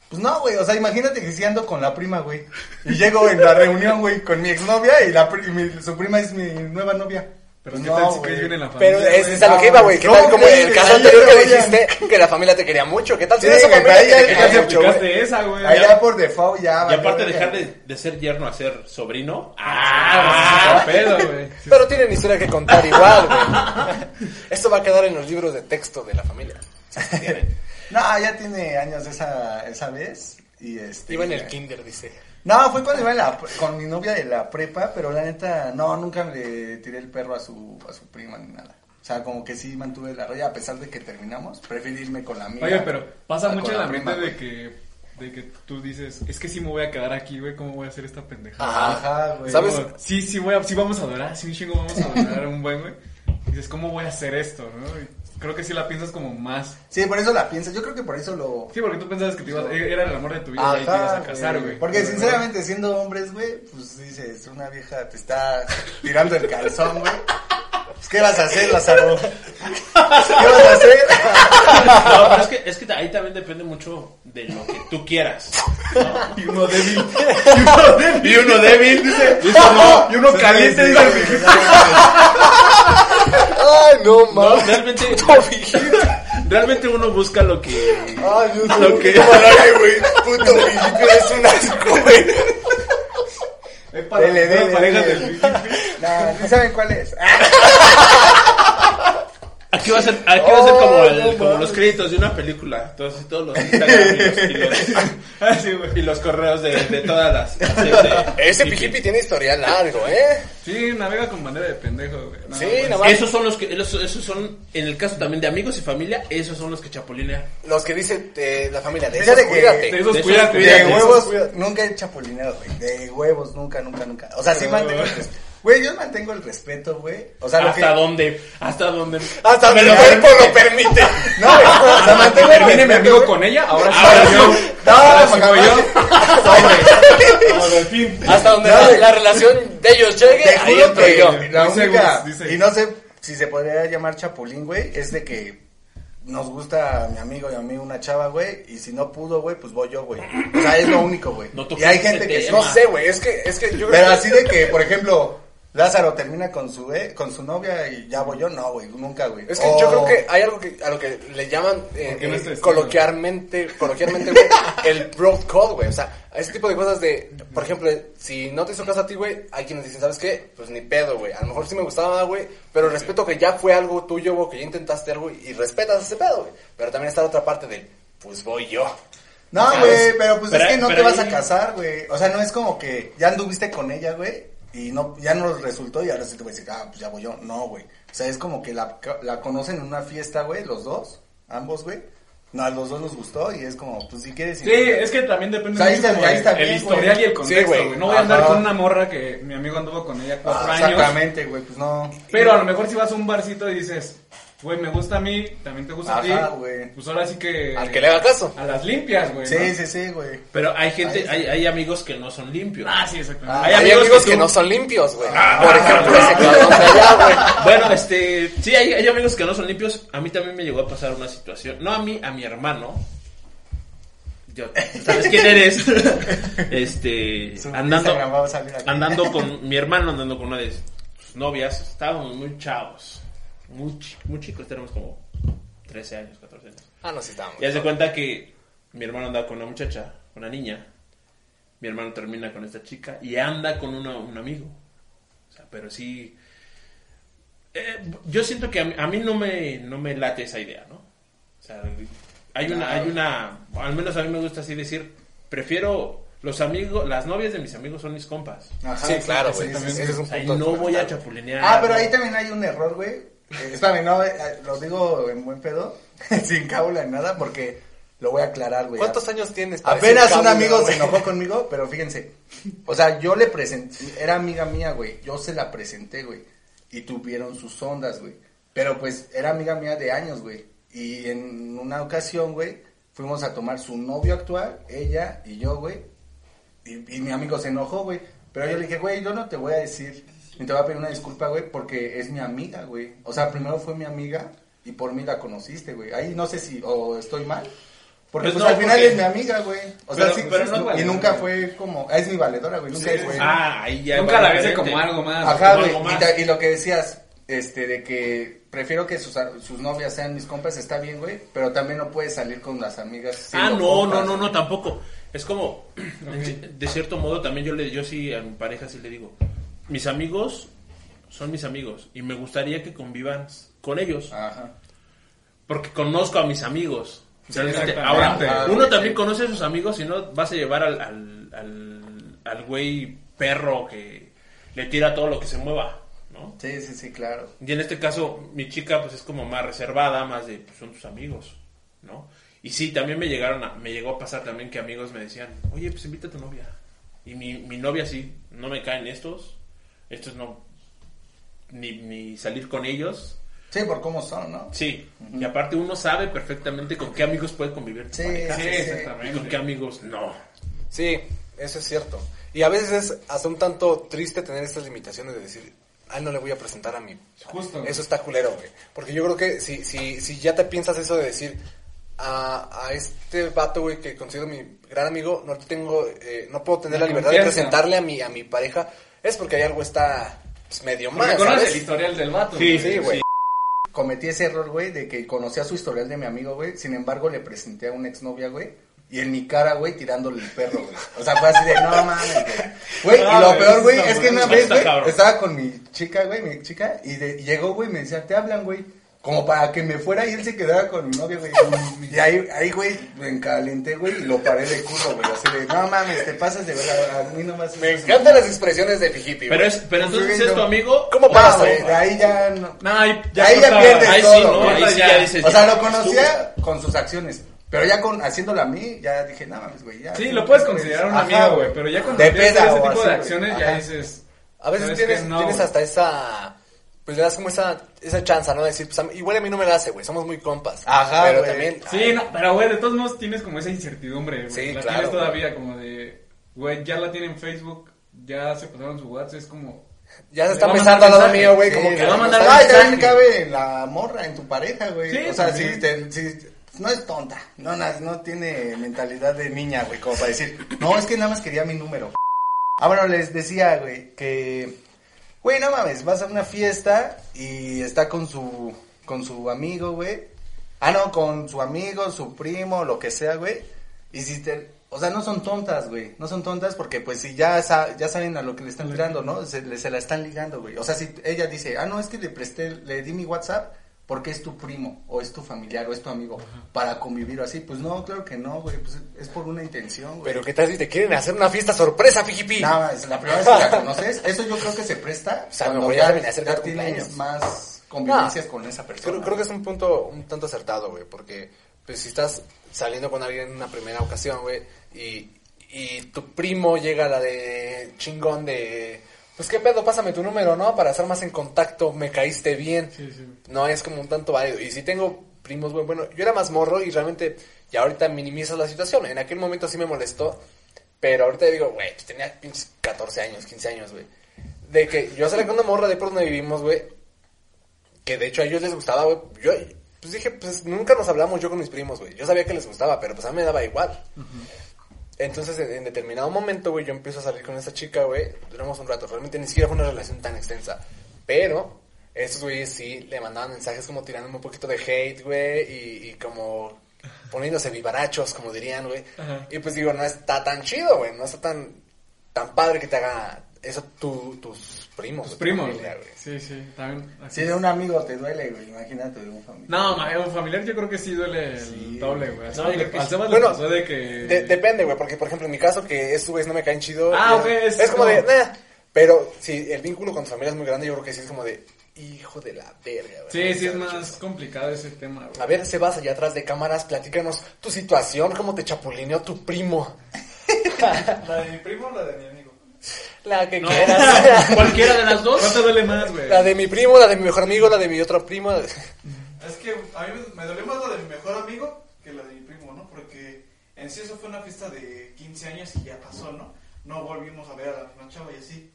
Pues no, güey. O sea, imagínate que si ando con la prima, güey. Y llego en la reunión, güey, con mi exnovia y, la, pri- y mi- su prima es mi nueva novia. Pero qué no, tal si caes bien en la familia. Pero es, es a lo que iba, güey. ¿Qué No, tal como güey, el caso ahí anterior ya que dijiste que la familia te quería mucho? ¿Qué tal si Sí, esa familia ahí te ya- quería ya Ya mucho, aplicaste esa, güey. Allá por default ya. Y aparte dejar de, de ser yerno a ser sobrino. Ah, ¡Ah! pedo, güey. Pero tienen historia que contar igual, güey. Esto va a quedar en los libros de texto de la familia. No, ya tiene años esa, esa vez. Y este. Iba en el kinder, dice. No, fue cuando iba en la, con mi novia de la prepa, pero la neta, no, nunca le tiré el perro a su, a su prima ni nada. O sea, como que sí mantuve la raya, a pesar de que terminamos, preferí irme con la amiga. Oye, pero pasa mucho la prima, mente de que, de que tú dices, es que sí me voy a quedar aquí, güey, ¿cómo voy a hacer esta pendejada? Ajá. Güey. ¿Sabes? Como, Sí, sí, voy a, sí vamos a adorar, sí un chingo vamos a adorar un buen, güey. Dices, ¿cómo voy a hacer esto, no? Creo que sí la piensas como más. Sí, por eso la piensas. Yo creo que por eso lo. Sí, porque tú pensabas que te ibas, era el amor de tu vida y te ibas a casar, güey. Porque Pero, sinceramente, siendo hombres, güey, pues dices, una vieja te está tirando el calzón, güey. ¿Qué vas a hacer, Lázaro? ¿Qué vas a hacer? No, pero es que, es que ahí también depende mucho de lo que tú quieras. Y uno débil. Y uno débil, dice. y uno caliente, dice güey. Ay, no, No, mames. realmente, realmente uno busca lo que. Ay, Dios Lo mío. que- malaria, güey. Puto principio es un asco, güey. Es para Dele, del Vicky. No, ¿sí saben cuál es? Aquí va a ser, aquí va a ser como, Oh, el- no como los créditos de una película. Todos, todos los Instagram y los, y los, y los correos de, de todas las. las de- Ese pijipi tiene historial largo, ¿eh? Sí, navega con bandera de pendejo, güey. No, Sí, nada más. Esos son los que, esos, esos son, en el caso también de amigos y familia, esos son los que chapulinean. Los que dice eh, la familia de esos, cuídate. De esos De esos cuídate. De Cuídate, huevos, cuídate. nunca he chapulineado, güey. De huevos, nunca, nunca, nunca. O sea, sí mantengo. Güey, yo mantengo el respeto, güey. O sea, lo que... ¿Hasta dónde? ¿Hasta dónde? Hasta donde Me el lo cuerpo lo permite. No, güey, o sea, mantengo el Termine mi respeto, amigo con ella, ahora sí Ahora yo. sí. No, Ahora sí yo. Hasta donde No, la, relación de ellos llegue, Te ahí juro entro que yo. la única, dice. y no sé si se podría llamar chapulín, güey, es de que nos gusta a mi amigo y a mí una chava, güey, y si no pudo, güey, pues voy yo, güey. O sea, es lo único, güey. No y hay gente que tema. No sé, güey, es que, es que yo creo Pero así de que, por ejemplo, Lázaro termina con su eh, con su novia y ya voy yo, no, güey, nunca, güey. Es que yo creo que hay algo que a lo que le llaman eh, ¿Por qué no eh, coloquialmente, coloquialmente, güey, el bro code, güey. O sea, ese tipo de cosas de, por ejemplo, si no te hizo caso a ti, güey, hay quienes dicen, ¿sabes qué? Pues ni pedo, güey. A lo mejor sí me gustaba, güey, pero respeto que ya fue algo tuyo, güey, que ya intentaste algo y respetas ese pedo, güey. Pero también está la otra parte del, pues voy yo. No, güey, pero pues Pero- es que no te vas ahí- a casar, güey. O sea, no es como que ya anduviste con ella, güey, y no ya no resultó y ahora sí te voy a decir, ah, pues ya voy yo. No, güey. O sea, es como que la, la conocen en una fiesta, güey, los dos, ambos, güey. No, a los dos nos gustó y es como, pues si quieres... Sí, es que también depende O sea, ahí mucho está- como ahí está el bien, historial güey. y el contexto, Sí, güey. No voy a andar con una morra que mi amigo anduvo con ella cuatro Ah, años. exactamente, güey, pues no. Pero a lo mejor si vas a un barcito y dices, güey, me gusta a mí, también te gusta a ti. Ajá, güey. Pues ahora sí que... Al que le haga caso. A las limpias, güey. Sí, ¿no? sí, sí, güey. Pero hay gente, hay, hay amigos que no son limpios. Ah, sí, exactamente. Ah, Hay, amigos amigos, que tú- no son limpios, güey. Ah, por ejemplo, ese cabrón de allá, güey. Bueno, este, sí, hay, hay amigos que no son limpios. A mí también me llegó a pasar una situación. No a mí, a mi hermano. Yo, ¿sabes quién eres? Este, Su andando, andando con mi hermano, andando con una de sus novias. Estábamos muy chavos. Muy, muy chicos, tenemos como 13 años, 14 años. Ah, no, sí estábamos. Y haz de cuenta que mi hermano anda con una muchacha, una niña. Mi hermano termina con esta chica y anda con uno- un amigo. O sea, pero sí. eh, yo siento que a mí, a mí no, me, no me late esa idea, ¿no? O sea, hay una, hay una. Al menos a mí me gusta así decir. Prefiero. Los amigos, las novias de mis amigos son mis compas. Ajá, Sí, claro, güey. O sea, y punto no voy a chapulinear. Ah, pero ahí también hay un error, güey. Eh, espérame, no, eh, lo digo en buen pedo, sin cábula ni nada, porque lo voy a aclarar, güey. ¿Cuántos años tienes? para Apenas un amigo se enojó conmigo, pero fíjense. O sea, yo le presenté, era amiga mía, güey. Yo se la presenté, güey. Y tuvieron sus ondas, güey. Pero pues era amiga mía de años, güey. Y en una ocasión, güey, fuimos a tomar su novio actual, ella y yo, güey. Y, y mi amigo se enojó, güey. Pero yo le dije, güey, yo no te voy a decir, ni te voy a pedir una disculpa, güey, porque es mi amiga, güey. O sea, primero fue mi amiga y por mí la conociste, güey. Ahí no sé si, o estoy mal. Porque Pues pues, no, al final porque- es mi amiga, güey. O sea, sí, pero no y nunca fue como, ah, es mi valedora, güey. Nunca Sí, fue. Ah, ahí ya. Nunca la ves como algo más. Ajá, güey. Y, y lo que decías, este, de que prefiero que sus, sus novias sean mis compas, está bien, güey. Pero también no puedes salir con las amigas. Ah, no, compas. no, no, no, tampoco. Es como, de cierto modo, también yo le, yo sí a mi pareja sí le digo, mis amigos son mis amigos y me gustaría que convivan con ellos, Ajá. porque conozco a mis amigos. Sí. Ahora, Ah, uno también conoce a sus amigos y no vas a llevar al, al, al, al güey perro que le tira todo lo que se mueva, ¿no? Sí, sí, sí, claro. Y en este caso, mi chica pues es como más reservada, más de, pues, son tus amigos, ¿no? Y sí, también me llegaron a, me llegó a pasar también que amigos me decían, oye, pues invita a tu novia. Y mi, mi novia sí, no me caen estos, estos no, ni, ni salir con ellos. Sí, por cómo son, ¿no? Sí, y aparte uno sabe perfectamente con qué amigos puede convivir Sí, pareja, sí, Sí, sí. y exactamente. con qué amigos no. Sí, eso es cierto. Y a veces es hasta un tanto triste tener estas limitaciones de decir, ay, no le voy a presentar a mi... Justo. güey. Eso está culero, güey. Porque yo creo que si, si, si ya te piensas eso de decir, a, a este vato, güey, que considero mi gran amigo, no tengo, eh, no puedo tener La la, libertad de presentarle a mi, a mi pareja, es porque hay algo está pues, medio mal, conoces el historial del vato. Sí, güey. Sí, güey. Cometí ese error, güey, de que conocía su historial de mi amigo, güey. Sin embargo, le presenté a una exnovia, güey. Y en mi cara, güey, tirándole el perro, güey. O sea, fue así de, no mames, güey. Güey, y lo peor, güey, es que una vez, güey, estaba con mi chica, güey, mi chica, y, de- y llegó, güey, me decía, te hablan, güey. Como para que me fuera y él se quedara con mi novia, güey. Y ahí, ahí, güey, me encalenté, güey, y lo paré de culo, güey. Así de, no mames, te pasas de verdad, a mí nomás. Me encantan las expresiones de Fijipi, Pero, güey. es, pero entonces es tu amigo. ¿Cómo pasa, güey, de ahí ya no. No, ahí ahí ya cortaba. pierde Ahí todo, sí, ¿no? güey. Ahí sí ya dices. O sea, ya lo conocía con sus acciones. Pero ya con haciéndolo a mí, ya dije, no mames, güey. Ya, Sí, lo puedes considerar un amigo, güey. Pero ya cuando De empiezas ese o tipo así, de acciones, ya dices. A veces ¿sabes tienes, hasta esa... Pues le das como esa, esa chance, ¿no? De decir, pues a mí- igual a mí no me la hace, güey. Somos muy compas. Ajá, Pero güey. también... Sí, no, pero güey, de todos modos tienes como esa incertidumbre, güey. Sí, la claro, tienes todavía como de, güey, ya la tienen en Facebook, ya se pasaron su WhatsApp, es como, Ya se está pensando al lado mío, güey. Sí, como que... va a mandar Ay, también cabe en la morra, en tu pareja, güey. Sí, o sea, también. si, te- si- no es tonta, no, na- no tiene mentalidad de niña, güey, como para decir, no, es que nada más quería mi número. Ah, bueno, les decía, güey, que, güey, no mames, vas a una fiesta y está con su, con su amigo, güey. Ah, no, con su amigo, su primo, lo que sea, güey. Y si te, o sea, no son tontas, güey. No son tontas porque, pues, si ya, sa- ya saben a lo que le están tirando, ¿no? Se, le- se la están ligando, güey. O sea, si ella dice, ah, no, es que le presté, le di mi WhatsApp porque es tu primo, o es tu familiar, o es tu amigo, para convivir o así. Pues no, claro que no, güey. Pues es por una intención, güey. Pero qué tal si te quieren hacer una fiesta sorpresa, Fijipi. Nada más, la primera vez que la conoces, eso yo creo que se presta O sea, cuando me voy ya, a ya tienes más convivencias con esa persona. Creo, creo que es un punto un tanto acertado, güey, porque pues si estás saliendo con alguien en una primera ocasión, güey, y, y tu primo llega a la de chingón de, pues qué pedo, pásame tu número, ¿no? Para estar más en contacto, me caíste bien. Sí, sí. No es como un tanto válido. Y si tengo primos, güey, bueno, yo era más morro y realmente, ya ahorita minimizo la situación. En aquel momento sí me molestó, pero ahorita digo, güey, pues tenía pinches 14 años, 15 años, güey. De que yo salí con una morra de por donde vivimos, güey, que de hecho a ellos les gustaba, güey. Yo, pues dije, pues nunca nos hablamos yo con mis primos, güey. Yo sabía que les gustaba, pero pues a mí me daba igual. Entonces, en, en determinado momento, güey, yo empiezo a salir con esa chica, güey. Duramos un rato. Realmente ni siquiera fue una relación tan extensa. Pero, estos güeyes sí le mandaban mensajes como tirándome un poquito de hate, güey, y, y como poniéndose vivarachos, como dirían, güey. Y pues digo, no está tan chido, güey, no está tan, tan padre que te haga eso tu, tus primos. Tus tu primos, familia, güey. Sí, sí, también. así Si de un amigo te duele, güey, imagínate de un familiar. No, ma, un familiar yo creo que sí duele el Sí, doble, güey. No, le- que al le Bueno, pasó de que... De- depende, güey, porque por ejemplo en mi caso que estos güeyes no me caen chido. Ah, es, ok, es es como de, nah. Pero si el vínculo con tu familia es muy grande, yo creo que sí es como de, hijo de la verga, güey. Sí, sí, es más complicado ese tema, A güey. ver, Sebas, allá atrás de cámaras, platícanos tu situación, cómo te chapulineó tu primo. ¿La de mi primo o la de mi amigo? La que No, quieras. cualquiera de las dos. ¿Cuál te duele más, güey? la de mi primo, la de mi mejor amigo, la de mi otro primo. Es que a mí me, dolió más la de mi mejor amigo que la de mi primo, ¿no? Porque en sí eso fue una fiesta de 15 años y ya pasó, ¿no? No volvimos a ver a la misma chava y así.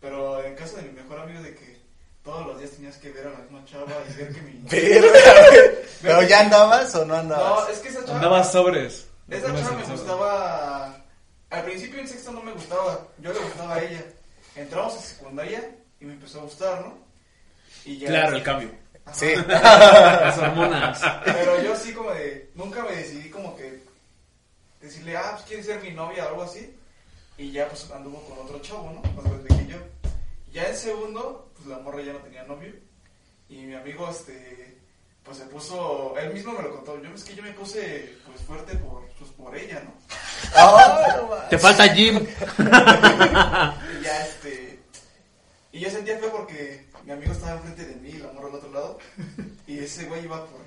Pero en caso de mi mejor amigo de que todos los días tenías que ver a la misma chava y ver que mi... Güey. ¿Pero ya andabas o no No, andabas? es que esa chava... Andaba sobres. Esa chava me gustaba. Al principio en sexto no me gustaba. Yo le gustaba a ella. Entramos a secundaria y me empezó a gustar, ¿no? Y ya. Claro, el cambio. Sí. Las hormonas. Pero yo sí como de. Nunca me decidí como que. Decirle, ah, pues quieres ser mi novia o algo así. Y ya pues anduvo con otro chavo, ¿no? Más grande que yo. Ya en segundo, pues la morra ya no tenía novio. Y mi amigo, este. Pues se puso. Él mismo me lo contó. Yo es que yo me puse pues fuerte por, pues, por ella, ¿no? Ah, mames. Te falta Jim. Y ya este. Y yo sentía feo porque mi amigo estaba enfrente de mí y la morra al otro lado. Y ese güey iba por,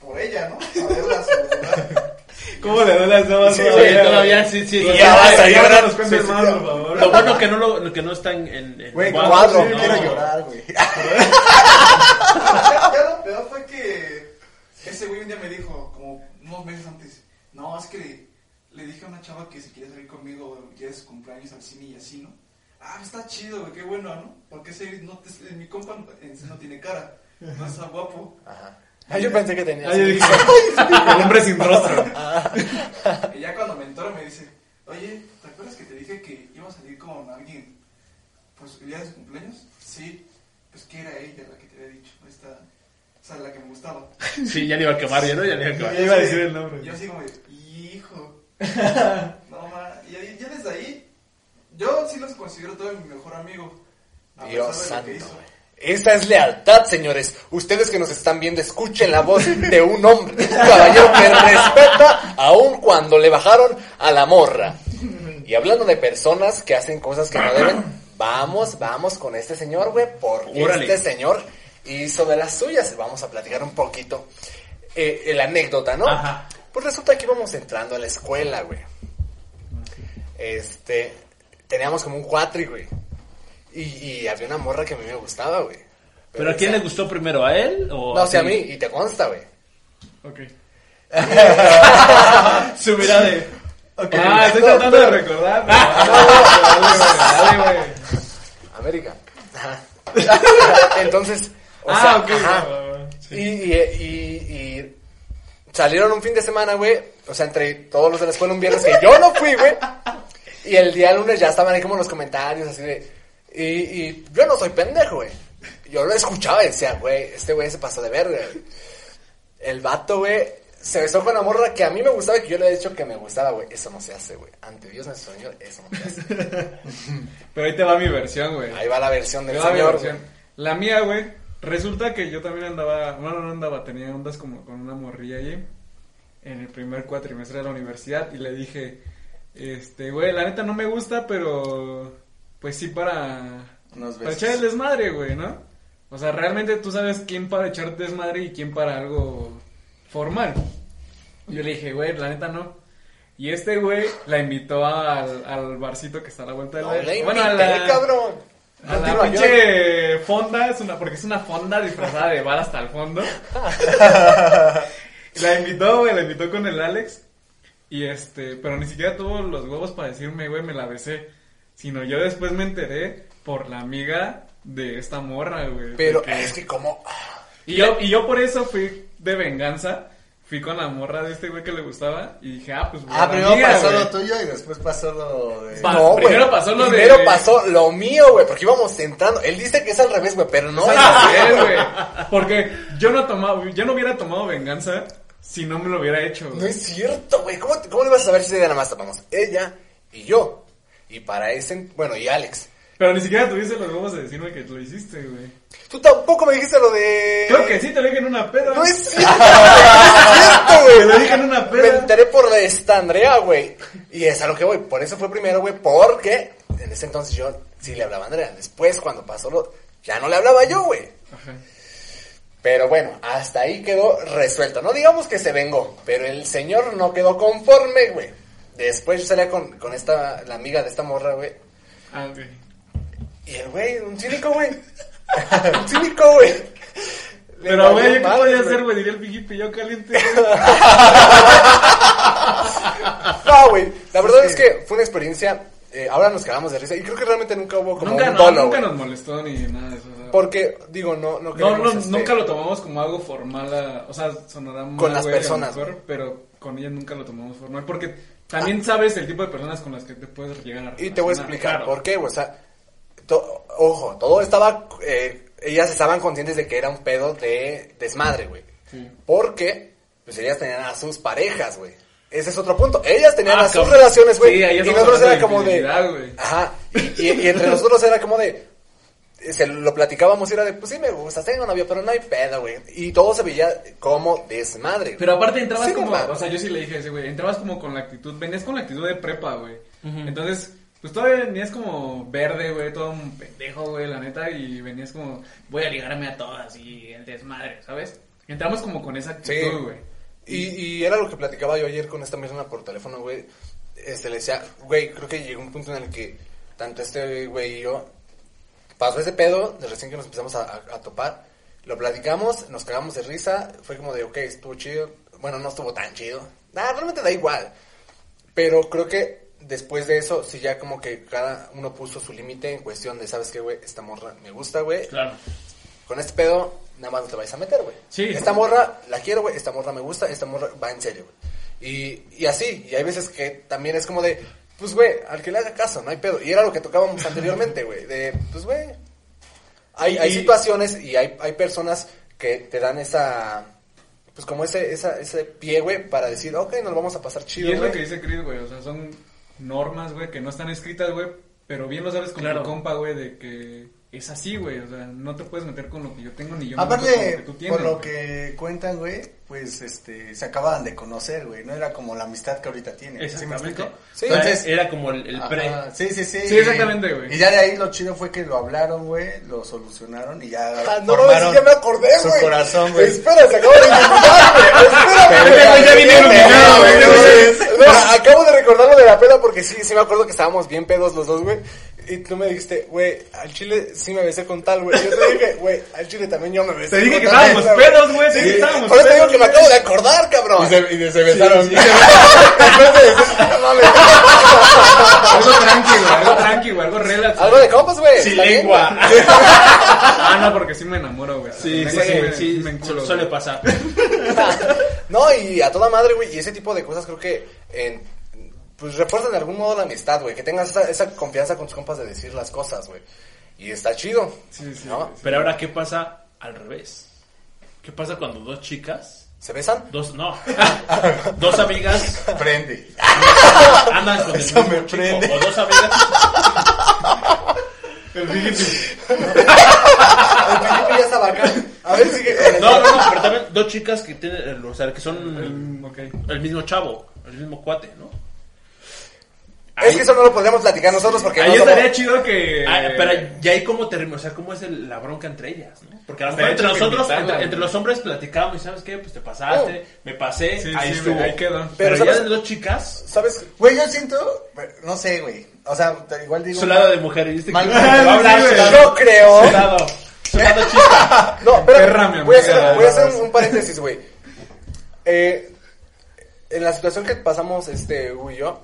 por ella, ¿no? A verla. ¿Cómo le duele a Sebas? Sí, todavía sí, sí. Y ya vas a llorar. por favor. Lo bueno que no, lo, que no está en... en, en Güey, cuadro, cuadro, sí, quiero no. llorar, güey. Lo peor fue que ese güey un día me dijo, como unos meses antes, no, es que le, le dije a una chava que si quiere salir conmigo quiere su cumpleaños al cine y así, ¿no? Ah, está chido, güey, qué bueno, ¿no? Porque ese no te- mi compa no tiene cara, no está guapo. Ajá. Ah, yo pensé que tenía. Ah, yo dije, el hombre sin rostro. Y ya cuando me entero me dice, oye, ¿te acuerdas que te dije que iba a salir con alguien pues el día de su cumpleaños? Sí, pues que era ella la que te había dicho, esta, o sea, la que me gustaba. Sí, ya le iba a quemar, ya no, ya le iba a quemar. Ya iba a decir el nombre. Y Yo así como hijo. no, ma. Y ahí- ya desde ahí, yo sí los considero todo mi mejor amigo. a Dios pesar de lo santo, que hizo. Esa es lealtad, señores. Ustedes que nos están viendo, escuchen la voz de un hombre, un caballero que respeta aun cuando le bajaron a la morra. Y hablando de personas que hacen cosas que no deben, vamos, vamos con este señor, güey, porque Órale. este señor hizo de las suyas. Vamos a platicar un poquito eh, la anécdota, ¿no? Ajá. Pues resulta que íbamos entrando a la escuela, güey. Este, teníamos como un cuatri, güey. Y, y había una morra que a mí me gustaba, güey. ¿Pero a quién le gustó primero? ¿A él o No, o sea, a mí, y te consta, güey. Ok. Su mirada de... Ah, estoy tratando de recordar. pero- Dale, güey, dale, güey. América. Ajá. Entonces, o sea, Ah, ok. ajá. va, va, va. Sí. Y, y, y- y salieron un fin de semana, güey. O sea, entre todos los de la escuela un viernes que yo no fui, güey. Y el día lunes ya estaban ahí como los comentarios, así de. Y, y yo no soy pendejo, güey. Yo lo escuchaba y decía, güey, este güey se pasó de verga. güey. El vato, güey, se besó con la morra que a mí me gustaba y que yo le he dicho que me gustaba, güey. Eso no se hace, güey. Ante Dios nuestro Señor, eso no se hace. Pero ahí te va mi versión, güey. Ahí va la versión del mi Señor. versión. La mía, güey. Resulta que yo también andaba, bueno, no andaba, tenía ondas como con una morrilla ahí en el primer cuatrimestre de la universidad y le dije, este, güey, la neta no me gusta, pero pues sí para, Unos para besos. echar el desmadre, güey, ¿no? O sea, realmente tú sabes quién para echar desmadre y quién para algo formal. Yo le dije, güey, la neta no. Y este güey la invitó al, al barcito que está a la vuelta de No la... le bueno, a la- cabrón. a la pinche fonda, es una, porque es una fonda disfrazada de bar hasta el fondo. la invitó, güey, la invitó con el Alex. Y este, pero ni siquiera tuvo los huevos para decirme, güey, me la besé. Sino yo después me enteré por la amiga de esta morra, güey. Pero es que como... Y yo, y yo por eso fui de venganza. fui con la morra de este güey que le gustaba y dije, ah, pues Ah, primero amiga, pasó güey. lo tuyo y después pasó lo de... Pa- No, güey. primero pasó lo de- Primero pasó lo mío, güey, porque íbamos entrando. Él dice que es al revés, güey, pero no es Así es, güey. güey. Porque yo no tomaba, yo no hubiera tomado venganza si no me lo hubiera hecho. No güey. es cierto, güey. ¿Cómo, ¿Cómo le vas a saber si de nada más tomamos? Ella y yo. Y para ese, bueno, y Alex. Pero ni siquiera tuviste los huevos de decirme que lo hiciste, güey. Tú tampoco me dijiste lo de... Creo que sí, te lo dije en una peda. No es cierto, güey, no es cierto, güey. Te lo dije en una Me enteré por esta Andrea, güey. Y es a lo que voy. Por eso fue primero, güey. Porque en ese entonces yo sí le hablaba a Andrea. Después, cuando pasó lo... Ya no le hablaba yo, güey. Ajá. Pero bueno, hasta ahí quedó resuelto. No digamos que se vengó, pero el señor no quedó conforme, güey. Después yo salía con, con esta, la amiga de esta morra, güey. Ah, ok. Y el güey, un cínico, güey. un cínico, güey. Pero, güey, ¿yo ¿qué podía hacer, güey? Diría el pijipe yo caliente. No, güey. La verdad es que fue una experiencia. eh, ahora nos cagamos de risa. Y creo que realmente nunca hubo como nunca un no, dolo, nunca nos molestó ni nada de eso. Porque, digo, no, no No, no, este, nunca lo tomamos como algo formal, a- o sea, sonará mal, Con las lo personas, mejor, pero con ellas nunca lo tomamos formal, porque también sabes el tipo de personas con las que te puedes llegar a Y te voy a relacionar, explicar claro. por qué, güey. O sea, to- ojo, todo estaba. eh, ellas estaban conscientes de que era un pedo de desmadre, güey. Sí. Porque, pues ellas tenían a sus parejas, güey. Ese es otro punto. Ellas tenían Ah, a sus relaciones, güey. Sí, y nosotros era como de. güey. Ajá. Y, y- y entre nosotros era como de. Se lo platicábamos y era de, pues sí me gusta, tengo novio, pero no hay pedo, güey. Y todo se veía como desmadre. Pero aparte entrabas como, o sea, yo sí le dije a ese güey, entrabas como con la actitud, venías con la actitud de prepa, güey. Entonces, pues todavía venías como verde, güey, todo un pendejo, güey, la neta, y venías como, voy a ligarme a todas y el desmadre, ¿sabes? Entramos como con esa Sí. actitud, güey. Y, y era lo que platicaba yo ayer con esta persona por teléfono, güey. Este, le decía, güey, creo que llegó un punto en el que tanto este güey y yo pasó ese pedo, de recién que nos empezamos a, a- a topar, lo platicamos, nos cagamos de risa, fue como de, ok, estuvo chido, bueno, no estuvo tan chido, nada, realmente da igual, pero creo que después de eso, sí ya como que cada uno puso su límite en cuestión de, ¿sabes qué, güey? Esta morra me gusta, güey, Claro. con este pedo, nada más no te vais a meter, güey. Sí. Esta morra la quiero, güey. Esta morra me gusta. Esta morra va en serio, güey. Y, y así. Y hay veces que también es como de, pues, güey, al que le haga caso, no hay pedo. Y era lo que tocábamos anteriormente, güey. De, pues, güey. Hay, hay Y- situaciones y hay, hay personas que te dan esa, pues, como ese, esa, ese pie, güey, para decir, ok, nos vamos a pasar Y chido, es lo güey. que dice Chris, güey, o sea, son normas, güey, que no están escritas, güey, pero bien lo sabes con Claro. tu compa, güey, de que es así, güey, o sea, no te puedes meter con lo que yo tengo ni yo me meto con lo Aparte, que tú tienes. por lo güey. que cuentan, güey, pues este se acababan de conocer, güey. No era como la amistad que ahorita tienen. ¿Sí me Exactamente. explico? Sí. Entonces, era como el, el pre. ajá, sí, sí, sí. Sí, exactamente, güey. Y ya de ahí lo chido fue que lo hablaron, güey, lo solucionaron y ya Ah, no mames, ya me acordé, su güey. corazón, güey. Espera, se acaba de iluminar, güey. Espera, Pero güey. ya viene iluminado, güey, No, acabo de recordar lo de la peda porque sí, sí me acuerdo que estábamos bien pedos los dos, güey. Y tú me dijiste, güey, al chile sí me besé con tal, güey. Yo te dije, güey, al chile también yo me besé Te dije con que estábamos esa, pedos, güey, te dije Sí, que estábamos Por eso te digo que me acabo de acordar, cabrón. Y se, y se besaron. Sí, sí. No mames. Algo tranqui, güey, algo tranqui, güey, algo relax. Algo de compas, güey. Sin lengua. Ah, no, porque sí me enamoro, güey. Sí, sí, sí, me- sí, me enculo, suele pasar. No, y a toda madre, güey, y ese tipo de cosas creo que en, pues refuerzan de algún modo la amistad, güey, que tengas esa, esa confianza con tus compas de decir las cosas, güey. Y está chido. Sí, sí, ¿no? Pero ahora, ¿qué pasa al revés? ¿Qué pasa cuando dos chicas, ¿Se besan? dos, no, dos amigas Prende. andan con el Eso mismo me chico, prende. o dos amigas, El Filipe. El Felipe ya estaba acá. A ver, sigue con el- no, no, no, pero también dos chicas que tienen, o sea, que son El- ok. el mismo chavo, el mismo cuate, ¿no? Es que eso no lo podríamos platicar nosotros porque Ahí no somos- estaría chido que... Ah, pero ya ahí cómo termina, o sea, cómo es el- la bronca entre ellas, ¿no? Porque a lo mejor entre nosotros, entre, los hombres platicamos y ¿sabes qué? Pues te pasaste, me pasé, Sí, ahí sí, estuvo. ahí quedó. Pero, Pero, ya ¿sabes? de dos chicas, ¿Sabes? Güey, yo siento, no sé, güey. O sea, igual digo. su lado de mujer, y viste Mal- que Yo creo... su lado, su lado chica. No, pero Perra, voy a hacer, voy a hacer un paréntesis, güey. Eh, en la situación que pasamos este Hugo y yo,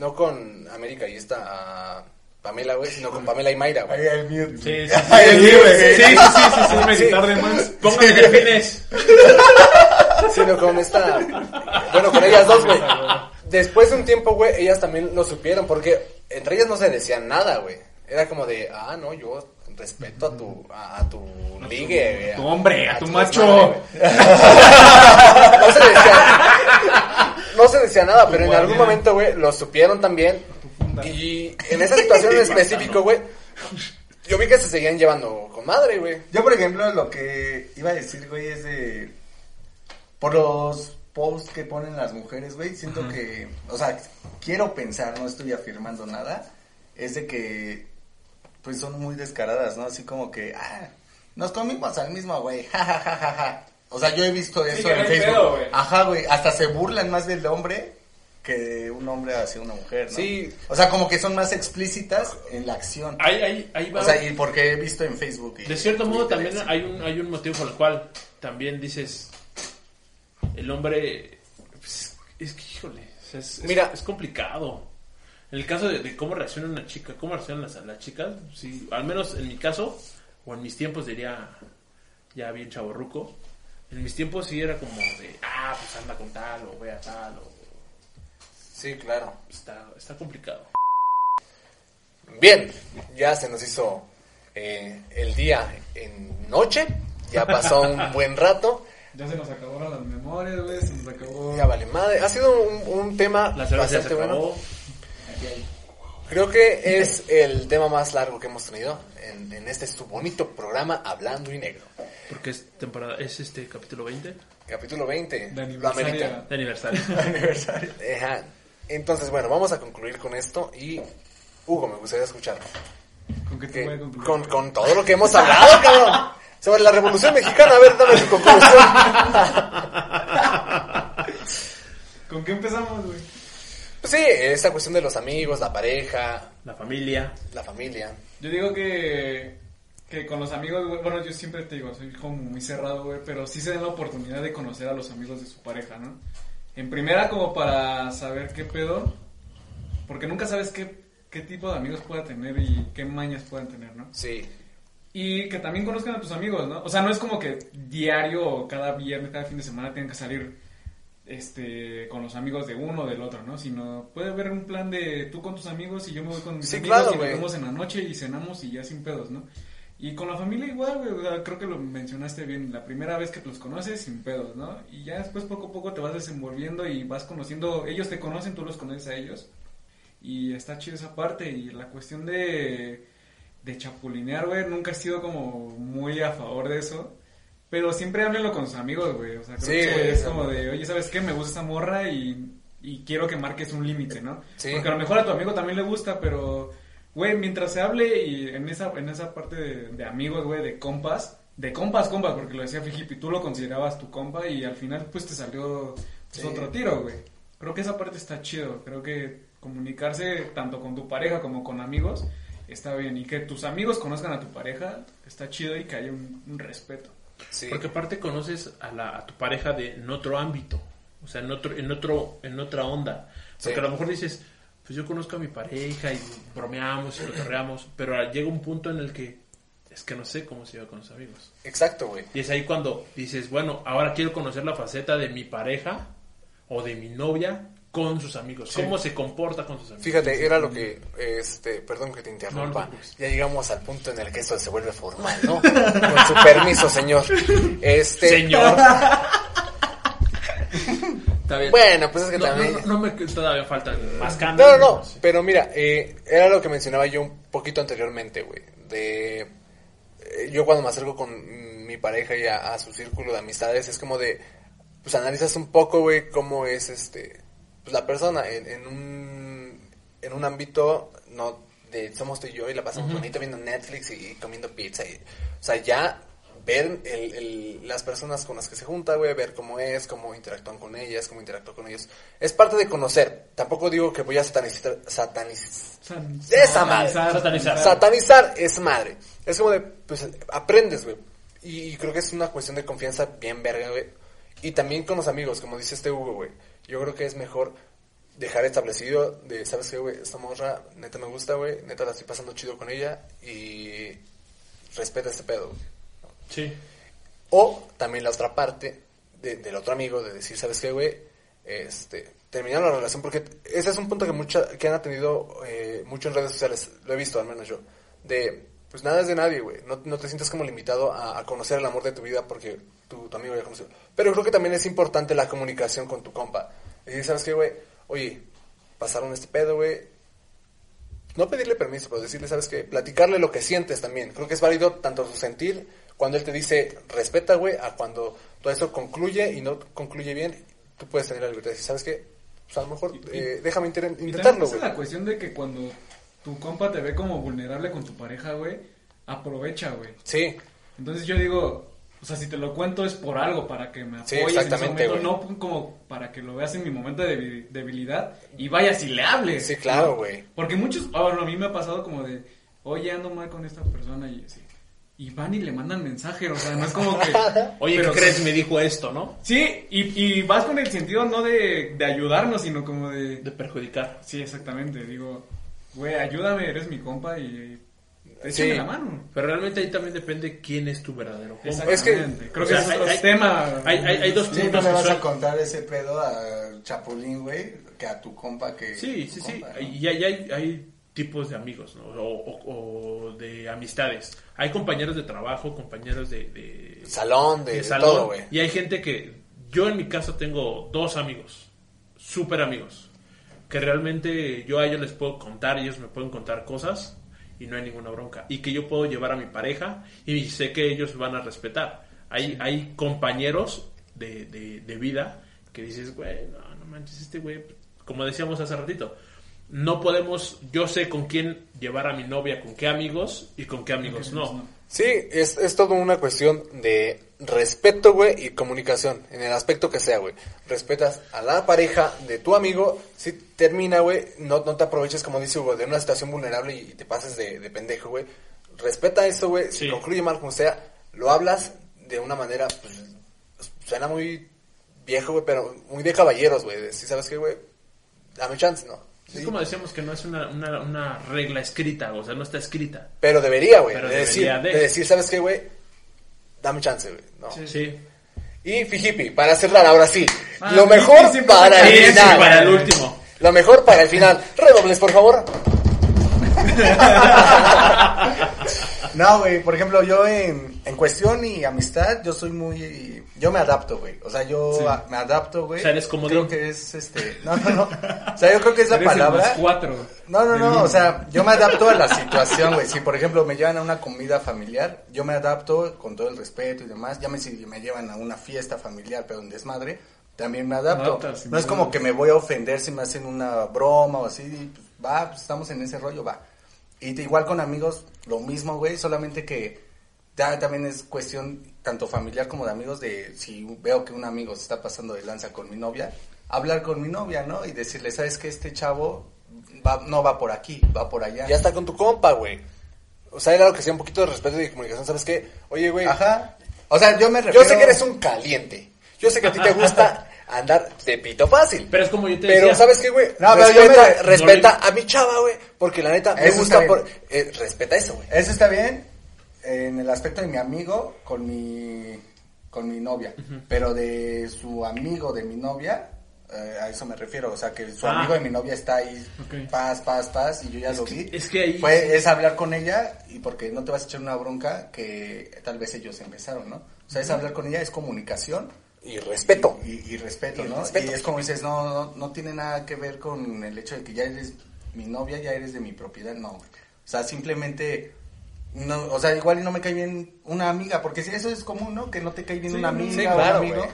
no con América y esta ah, Pamela, güey, sino con Pamela y Mayra, Ahí güey. el mute. Sí, sí, Ay, el sí, mute, sí, güey. sí, sí, sí, sí, Un sí. meditar de más. Pónganme delfines. sino con esta, bueno, con ellas dos, güey. Después de un tiempo, güey, ellas también lo supieron, porque entre ellas no se decían nada, güey. Era como de, ah, no, yo respeto a tu, a, a tu ligue, güey, tu hombre, a tu macho. güey. no se decía, no se decía nada, pero en algún momento, güey, lo supieron también. Y en esa situación en específico, güey, yo vi que se seguían llevando con madre, güey. Yo, por ejemplo, lo que iba a decir, güey, es de... Por los posts que ponen las mujeres, güey, siento que... O sea, quiero pensar, no estoy afirmando nada, es de que... Pues son muy descaradas, ¿no? Así como que... Ah, nos comimos al mismo, güey. Ja, ja, ja, ja, ja. O sea, yo he visto eso en Facebook. pedo, güey. Ajá, güey. Hasta se burlan más del hombre que un hombre hacia una mujer, ¿no? Sí. O sea, como que son más explícitas en la acción. Ahí, ahí, ahí va. O sea, y porque he visto en Facebook. y De cierto modo también hay un, hay un motivo por el cual también dices, el hombre, pues, es que híjole, o sea, es, es- Mira. es complicado. En el caso de, de cómo reacciona una chica, cómo reaccionan las, las chicas, sí, al menos en mi caso, o en mis tiempos diría ya bien chaborruco, en mis tiempos sí era como de, ah, pues anda con tal, o vea tal, o Sí, claro. está, está complicado. Bien, ya se nos hizo eh, el día en noche, ya pasó un buen rato, Ya se nos acabaron las memorias, güey, se nos acabó. ya vale madre. Ha sido un, un tema La bastante se bueno. Creo que es el tema más largo que hemos tenido en, en este su bonito programa Hablando y Negro. Porque es temporada, es este capítulo 20 Capítulo 20, De lo amerita. aniversario. de aniversario. Ajá. Entonces, bueno, vamos a concluir con esto y Hugo, me gustaría escuchar. ¿Con qué te que- voy a concluir? con, con todo lo que hemos hablado, cabrón. Sobre la Revolución Mexicana, a ver, dame tu conclusión. ¿Con qué empezamos, güey? Pues sí, esta cuestión de los amigos, la pareja, La familia. la familia. Yo digo que, que con los amigos, güey, bueno, yo siempre te digo, soy como muy cerrado, güey, pero sí se den la oportunidad de conocer a los amigos de su pareja, ¿no? En primera como para saber qué pedo, porque nunca sabes qué, qué tipo de amigos pueda tener y qué mañas puedan tener, ¿no? Sí, Y que también conozcan a tus amigos, ¿no? O sea, no es como que diario o cada viernes, cada fin de semana tengan que salir este con los amigos de uno o del otro, ¿no? Sino puede haber un plan de tú con tus amigos y yo me voy con mis Sí, amigos claro, y nos vemos en la noche y cenamos y ya sin pedos, ¿no? Y con la familia igual, güey, o sea, creo que lo mencionaste bien, la primera vez que los conoces sin pedos, ¿no? Y ya después poco a poco te vas desenvolviendo y vas conociendo, ellos te conocen, tú los conoces a ellos. Y está chido esa parte y la cuestión de de chapulinear, güey, nunca he sido como muy a favor de eso. Pero siempre háblenlo con sus amigos, güey. O sea, creo Sí, que güey, es como de, oye, ¿sabes qué? Me gusta esa morra y, y quiero que marques un límite, ¿no? Sí. Porque a lo mejor a tu amigo también le gusta, pero, güey, mientras se hable y en esa, en esa parte de, de amigos, güey, de compas, de compas, compas, porque lo decía Fijipi, tú lo considerabas tu compa y al final, pues, te salió pues, Sí. otro tiro, güey. Creo que esa parte está chido. Creo que comunicarse tanto con tu pareja como con amigos está bien. Y que tus amigos conozcan a tu pareja está chido y que haya un, un respeto. Sí. Porque aparte conoces a, la, a tu pareja de, en otro ámbito, o sea, en otro, en otro, en otra onda. Porque Sí. a lo mejor dices, pues yo conozco a mi pareja y bromeamos y cotorreamos, pero llega un punto en el que es que no sé cómo se lleva con los amigos. Exacto, güey. Y es ahí cuando dices, bueno, ahora quiero conocer la faceta de mi pareja o de mi novia con sus amigos. ¿Cómo se comporta con sus amigos? Fíjate, era lo que, este, perdón que te No, interrumpa. no ya llegamos al punto en el que esto se vuelve formal, ¿no? Con su permiso, señor. Este, Señor. Está bien. Bueno, pues es que no, también. no, no me todavía faltan más No, cambios. no, no, pero mira, eh, era lo que mencionaba yo un poquito anteriormente, güey. De. eh, yo cuando me acerco con mi pareja y a, a su círculo de amistades, es como de. Pues analizas un poco, güey, cómo es este. Pues la persona en, en un. En un ámbito, no. De somos tú y yo y la pasamos bonito viendo Netflix y, comiendo pizza. Y, o sea, ya ver el, el- las personas con las que se junta, güey, ver cómo es, cómo interactúan con ellas, cómo interactúan con ellos. Es parte de conocer. Tampoco digo que voy a satanizar, sataniz- San- Esa madre. Satanizar. satanizar es madre. Es como de, pues, aprendes, güey. Y, y creo que es una cuestión de confianza bien verga, güey. Y también con los amigos, como dice este Hugo, güey. Yo creo que es mejor dejar establecido de, ¿sabes qué, güey? Esta morra, neta me gusta, güey. Neta la estoy pasando chido con ella. Y respeta este pedo, güey. Sí. O también la otra parte de- del otro amigo, de decir, ¿sabes qué, güey? Este, terminar la relación, porque ese es un punto que mucha, que han atendido eh, mucho en redes sociales, lo he visto al menos yo, de, pues nada es de nadie, güey, no, no te sientas como limitado a, a conocer el amor de tu vida porque tu, tu amigo ya conoció. Pero creo que también es importante la comunicación con tu compa. Y decir, ¿sabes qué, güey? Oye, pasaron este pedo, güey, no pedirle permiso, pero decirle, ¿sabes qué? Platicarle lo que sientes también. Creo que es válido tanto su sentir cuando él te dice, respeta, güey, a cuando todo eso concluye y no concluye bien, tú puedes tener la libertad de decir, ¿sabes qué? Pues a lo mejor Y- eh, déjame inter- Y intentarlo, es güey. la cuestión de que cuando tu compa te ve como vulnerable con tu pareja, güey, aprovecha, güey. Sí, Entonces yo digo, o sea, si te lo cuento es por algo, para que me Sí, apoyes exactamente, en ese momento, güey. no como para que lo veas en mi momento de debi- debilidad y vayas y le hables. Sí, claro, ¿no? güey. Porque muchos, ah, bueno, a mí me ha pasado como de, oye, ando mal con esta persona y así. Y van y le mandan mensaje, o sea, no es como que... Oye, pero- ¿qué crees? Me dijo esto, ¿no? Sí, y, y vas con el sentido no de, de ayudarnos, sino como de... De perjudicar. Sí, exactamente, digo, güey, ayúdame, eres mi compa y... Sí. La mano. Pero realmente ahí también depende quién es tu verdadero compa. Exactamente. Creo o que sea, es hay- tema. hay- hay- hay dos Sí, puntos no le que vas son- a contar ese pedo a Chapulín, güey, que a tu compa que... Sí, sí, sí. ¿no? Y hay, hay, hay tipos de amigos, ¿no? O, o- o de amistades. Hay compañeros de trabajo, compañeros de... de salón, de, de de salón. todo, güey. Y hay gente que... Yo en mi caso tengo dos amigos. Súper amigos. Que realmente yo a ellos les puedo contar, ellos me pueden contar cosas y no hay ninguna bronca. Y que yo puedo llevar a mi pareja y sé que ellos van a respetar. Hay, hay compañeros de, de, de vida que dices, güey, no, no manches, este güey, como decíamos hace ratito, no podemos, yo sé con quién llevar a mi novia, con qué amigos y con qué amigos no. Sí, es, es todo una cuestión de respeto, güey, y comunicación, en el aspecto que sea, güey. Respetas a la pareja de tu amigo, si termina, güey, no, no te aproveches, como dice Hugo, de una situación vulnerable y, te pases de, de pendejo, güey. Respeta eso, güey, si Sí. concluye mal como sea, lo hablas de una manera, pues, suena muy viejo, güey, pero muy de caballeros, güey. Si sabes qué, güey, dame chance, ¿no? Es Sí. como decíamos que no es una, una, una regla escrita, o sea, no está escrita. Pero debería, güey, Pero de decir, de. de decir, ¿sabes qué, güey? Dame chance, güey, ¿no? Sí. Y Fijipi, para cerrar, ahora sí. Ah, lo mejor para el Sí, sí, final. para el último. Lo mejor para el final. Redobles, por favor. No, güey, por ejemplo, yo en, en cuestión y amistad, yo soy muy... Yo me adapto, güey. O sea, yo Sí. a- me adapto, güey. O sea, eres comodín. Creo que es, este... No, no, no. O sea, yo creo que es la Eres el más palabra... cuatro. No, no, no, o sea, yo me adapto a la situación, güey. Si, por ejemplo, me llevan a una comida familiar, yo me adapto con todo el respeto y demás. Ya me, si me llevan a una fiesta familiar, pero en desmadre, también me adapto. Adaptas, no es como que me voy a ofender si me hacen una broma o así. pues, va, pues estamos en ese rollo, va. Y de- igual con amigos, lo mismo, güey, solamente que ya también es cuestión tanto familiar como de amigos de si veo que un amigo se está pasando de lanza con mi novia, hablar con mi novia, ¿no? Y decirle, ¿sabes que Este chavo va, no va por aquí, va por allá. Ya está con tu compa, güey. O sea, era lo que sea un poquito de respeto y de comunicación. ¿Sabes qué? Oye, güey. Ajá. O sea, yo me refiero... Yo sé que eres un caliente. Yo sé que a ti te gusta andar de pito fácil. Pero es como yo te Pero, decía. ¿sabes qué, güey? No, pero yo respeta me- respeta a mi chava, güey. Porque la neta me Eso gusta por... eh, respeta eso, güey. Eso está bien en el aspecto de mi amigo con mi con mi novia, pero de su amigo de mi novia eh, a eso me refiero, o sea que su Ah. amigo de mi novia está ahí paz, paz, paz y yo ya Es lo que- vi. es que ahí- Fue- es hablar con ella y porque no te vas a echar una bronca que tal vez ellos empezaron, ¿no? O sea, es hablar con ella, es comunicación Y respeto. y, y respeto, Y ¿no? respeto. Y es como dices, no, no, no tiene nada que ver con el hecho de que ya eres mi novia, ya eres de mi propiedad, no. O sea, simplemente, no, o sea, igual y no me cae bien una amiga, porque si eso es común, ¿no? Que no te cae bien Sí, una amiga sí, o un amigo.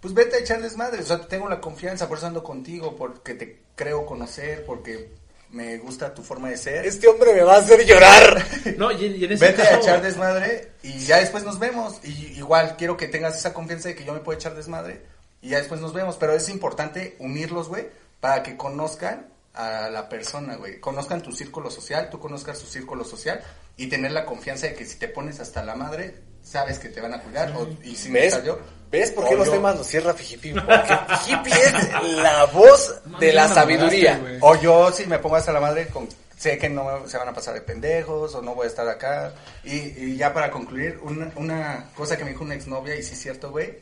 Pues vete a echarles madre, o sea, tengo la confianza, por eso ando contigo, porque te creo conocer, porque me gusta tu forma de ser. Este hombre me va a hacer llorar. No, y, y en ese Vete a echar desmadre y ya después nos vemos. Y igual quiero que tengas esa confianza de que yo me puedo echar desmadre y ya después nos vemos. Pero es importante unirlos, güey, para que conozcan a la persona, güey. Conozcan tu círculo social, tú conozcas su círculo social y tener la confianza de que si te pones hasta la madre, sabes que te van a cuidar. o- y si me salió, ¿Ves por qué los temas los cierra Fijipi? Porque Fijipi es la voz de la sabiduría. O yo si me pongo hasta la madre con sé que no me- se van a pasar de pendejos o no voy a estar acá. Y, y ya para concluir, una, una cosa que me dijo una exnovia, y sí es cierto, güey,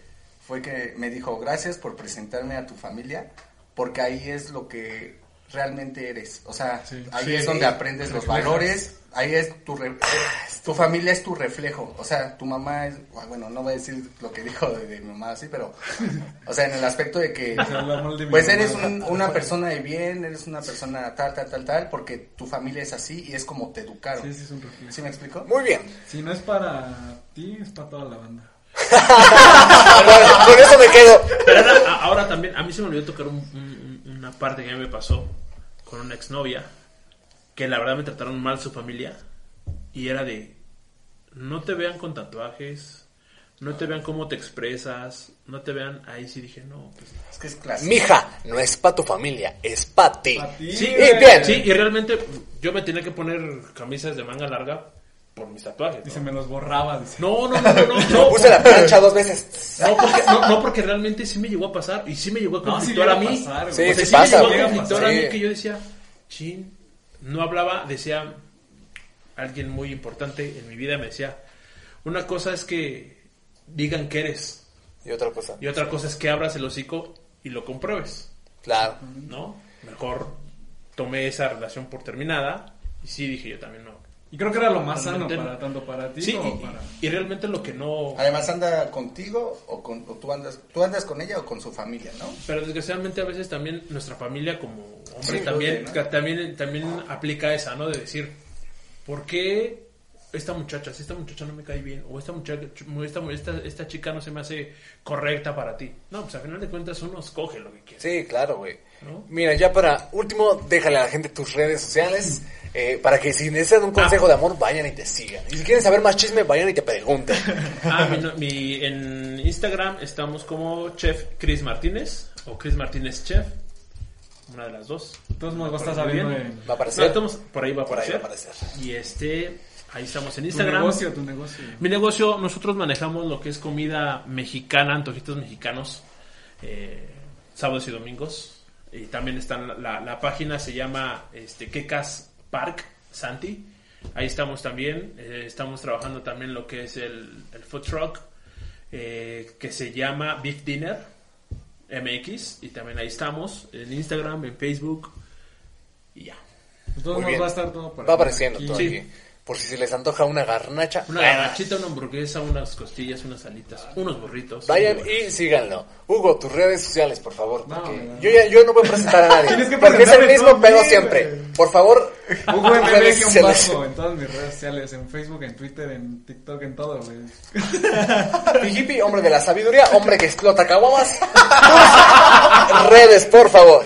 fue que me dijo, gracias por presentarme a tu familia, porque ahí es lo que realmente eres. O sea, Sí. ahí Sí, es donde aprendes los valores, ahí es tu, re- tu familia es tu reflejo. O sea, tu mamá es, bueno, no voy a decir lo que dijo de, de mi mamá así, pero, o sea, en el aspecto de que, pues eres un- una persona de bien, eres una persona tal, tal, tal, tal, porque tu familia es así y es como te educaron. Sí, sí, es un reflejo. ¿Sí me explico? Muy bien. Si no es para ti, es para toda la banda. Con eso me quedo. Pero ahora, también, a mí se me olvidó tocar un- un- un- una parte que a mí me pasó con una exnovia, que la verdad me trataron mal su familia, y era de, no te vean con tatuajes, no te vean cómo te expresas, no te vean, ahí sí dije, no, pues... Es que es clásico. Mija, no es pa' tu familia, es pa' ti. Pa' ti, Sí, Y bien. sí, y realmente yo me tenía que poner camisas de manga larga por mis tatuajes. ¿no? Dice, me los borraba. Dice. No, no, no, no, no, no, puse la plancha dos veces. no, porque, no, no, porque realmente sí me llegó a pasar y sí me llegó a No, sí conflictuar a mí. pasar, Sí. O sea, sí sí, pasa, me llegó a conflictuar a Sí. mí que yo decía, chin, no hablaba, decía, alguien muy importante en mi vida me decía, una cosa es que digan que eres Y otra cosa. y otra cosa es que abras el hocico y lo compruebes, Claro. ¿no? Mejor tomé esa relación por terminada y sí dije yo también no. Y creo que era lo más sano para tanto para ti Sí, como y, para... y realmente lo que no... Además anda contigo o, con, o tú andas tú andas con ella o con su familia, ¿no? Pero desgraciadamente a veces también nuestra familia como hombre Sí, también, también también aplica esa, ¿no? De decir, ¿por qué esta muchacha, si esta muchacha no me cae bien o esta muchacha esta, esta, esta chica no se me hace correcta para ti? No, pues al final de cuentas uno escoge lo que quiere. Sí, claro, güey. ¿No? Mira, ya para último, déjale a la gente tus redes sociales eh, para que si necesitan un consejo de amor, vayan y te sigan. Y si quieren saber más chisme, vayan y te pregunten. Ah, mi, no- mi- en Instagram estamos como Chef Chris Martínez o Chris Martínez Chef, una de las dos. De todos modos, va a estar Va a No, aparecer. estamos- por ahí va a Por ahí va a aparecer. Y este, ahí estamos en tu Instagram. negocio, tu negocio. Mi negocio, nosotros manejamos lo que es comida mexicana, antojitos mexicanos, eh, sábados y domingos. Y también está la, la- la página, se llama este, Quecas Park Santi. Ahí estamos también. eh, estamos trabajando también lo que es el, el food truck, eh, que se llama Beef Dinner MX. Y también ahí estamos, en Instagram, en Facebook. Y ya. Bien. va a estar todo por Va aquí. apareciendo Aquí. todo Sí. Por si se les antoja una garnacha, Una garnachita, una hamburguesa, unas costillas, unas alitas, unos burritos. Vayan y síganlo. Hugo, tus redes sociales, por favor. No, porque no. yo, ya, yo no voy a presentar a nadie. Tienes que porque es el mismo pedo mí, siempre. Por favor, Hugo MB bajo en todas mis redes sociales, en Facebook, en Twitter, en TikTok, en todo, güey. Hippie, hombre de la sabiduría, hombre que explota caguamas. Redes, por favor.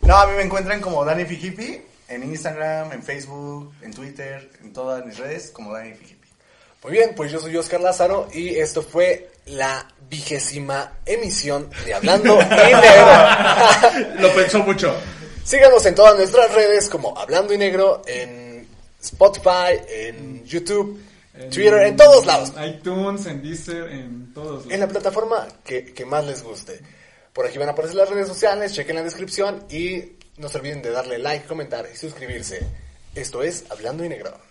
No, a mí me encuentran como Dani Fijipi en Instagram, en Facebook, en Twitter, en todas mis redes como Dani Fijipi. Muy bien, pues yo soy Oscar Lázaro y esto fue la vigésima emisión de Hablando y Negro. Lo pensó mucho. Síganos en todas nuestras redes como Hablando y Negro, en Spotify, en YouTube, En Twitter, en todos lados. iTunes, en Deezer, en todos lados. En la plataforma que, que más les guste. Por aquí van a aparecer las redes sociales, chequen la descripción y no se olviden de darle like, comentar y suscribirse. Esto es Hablando y Negro.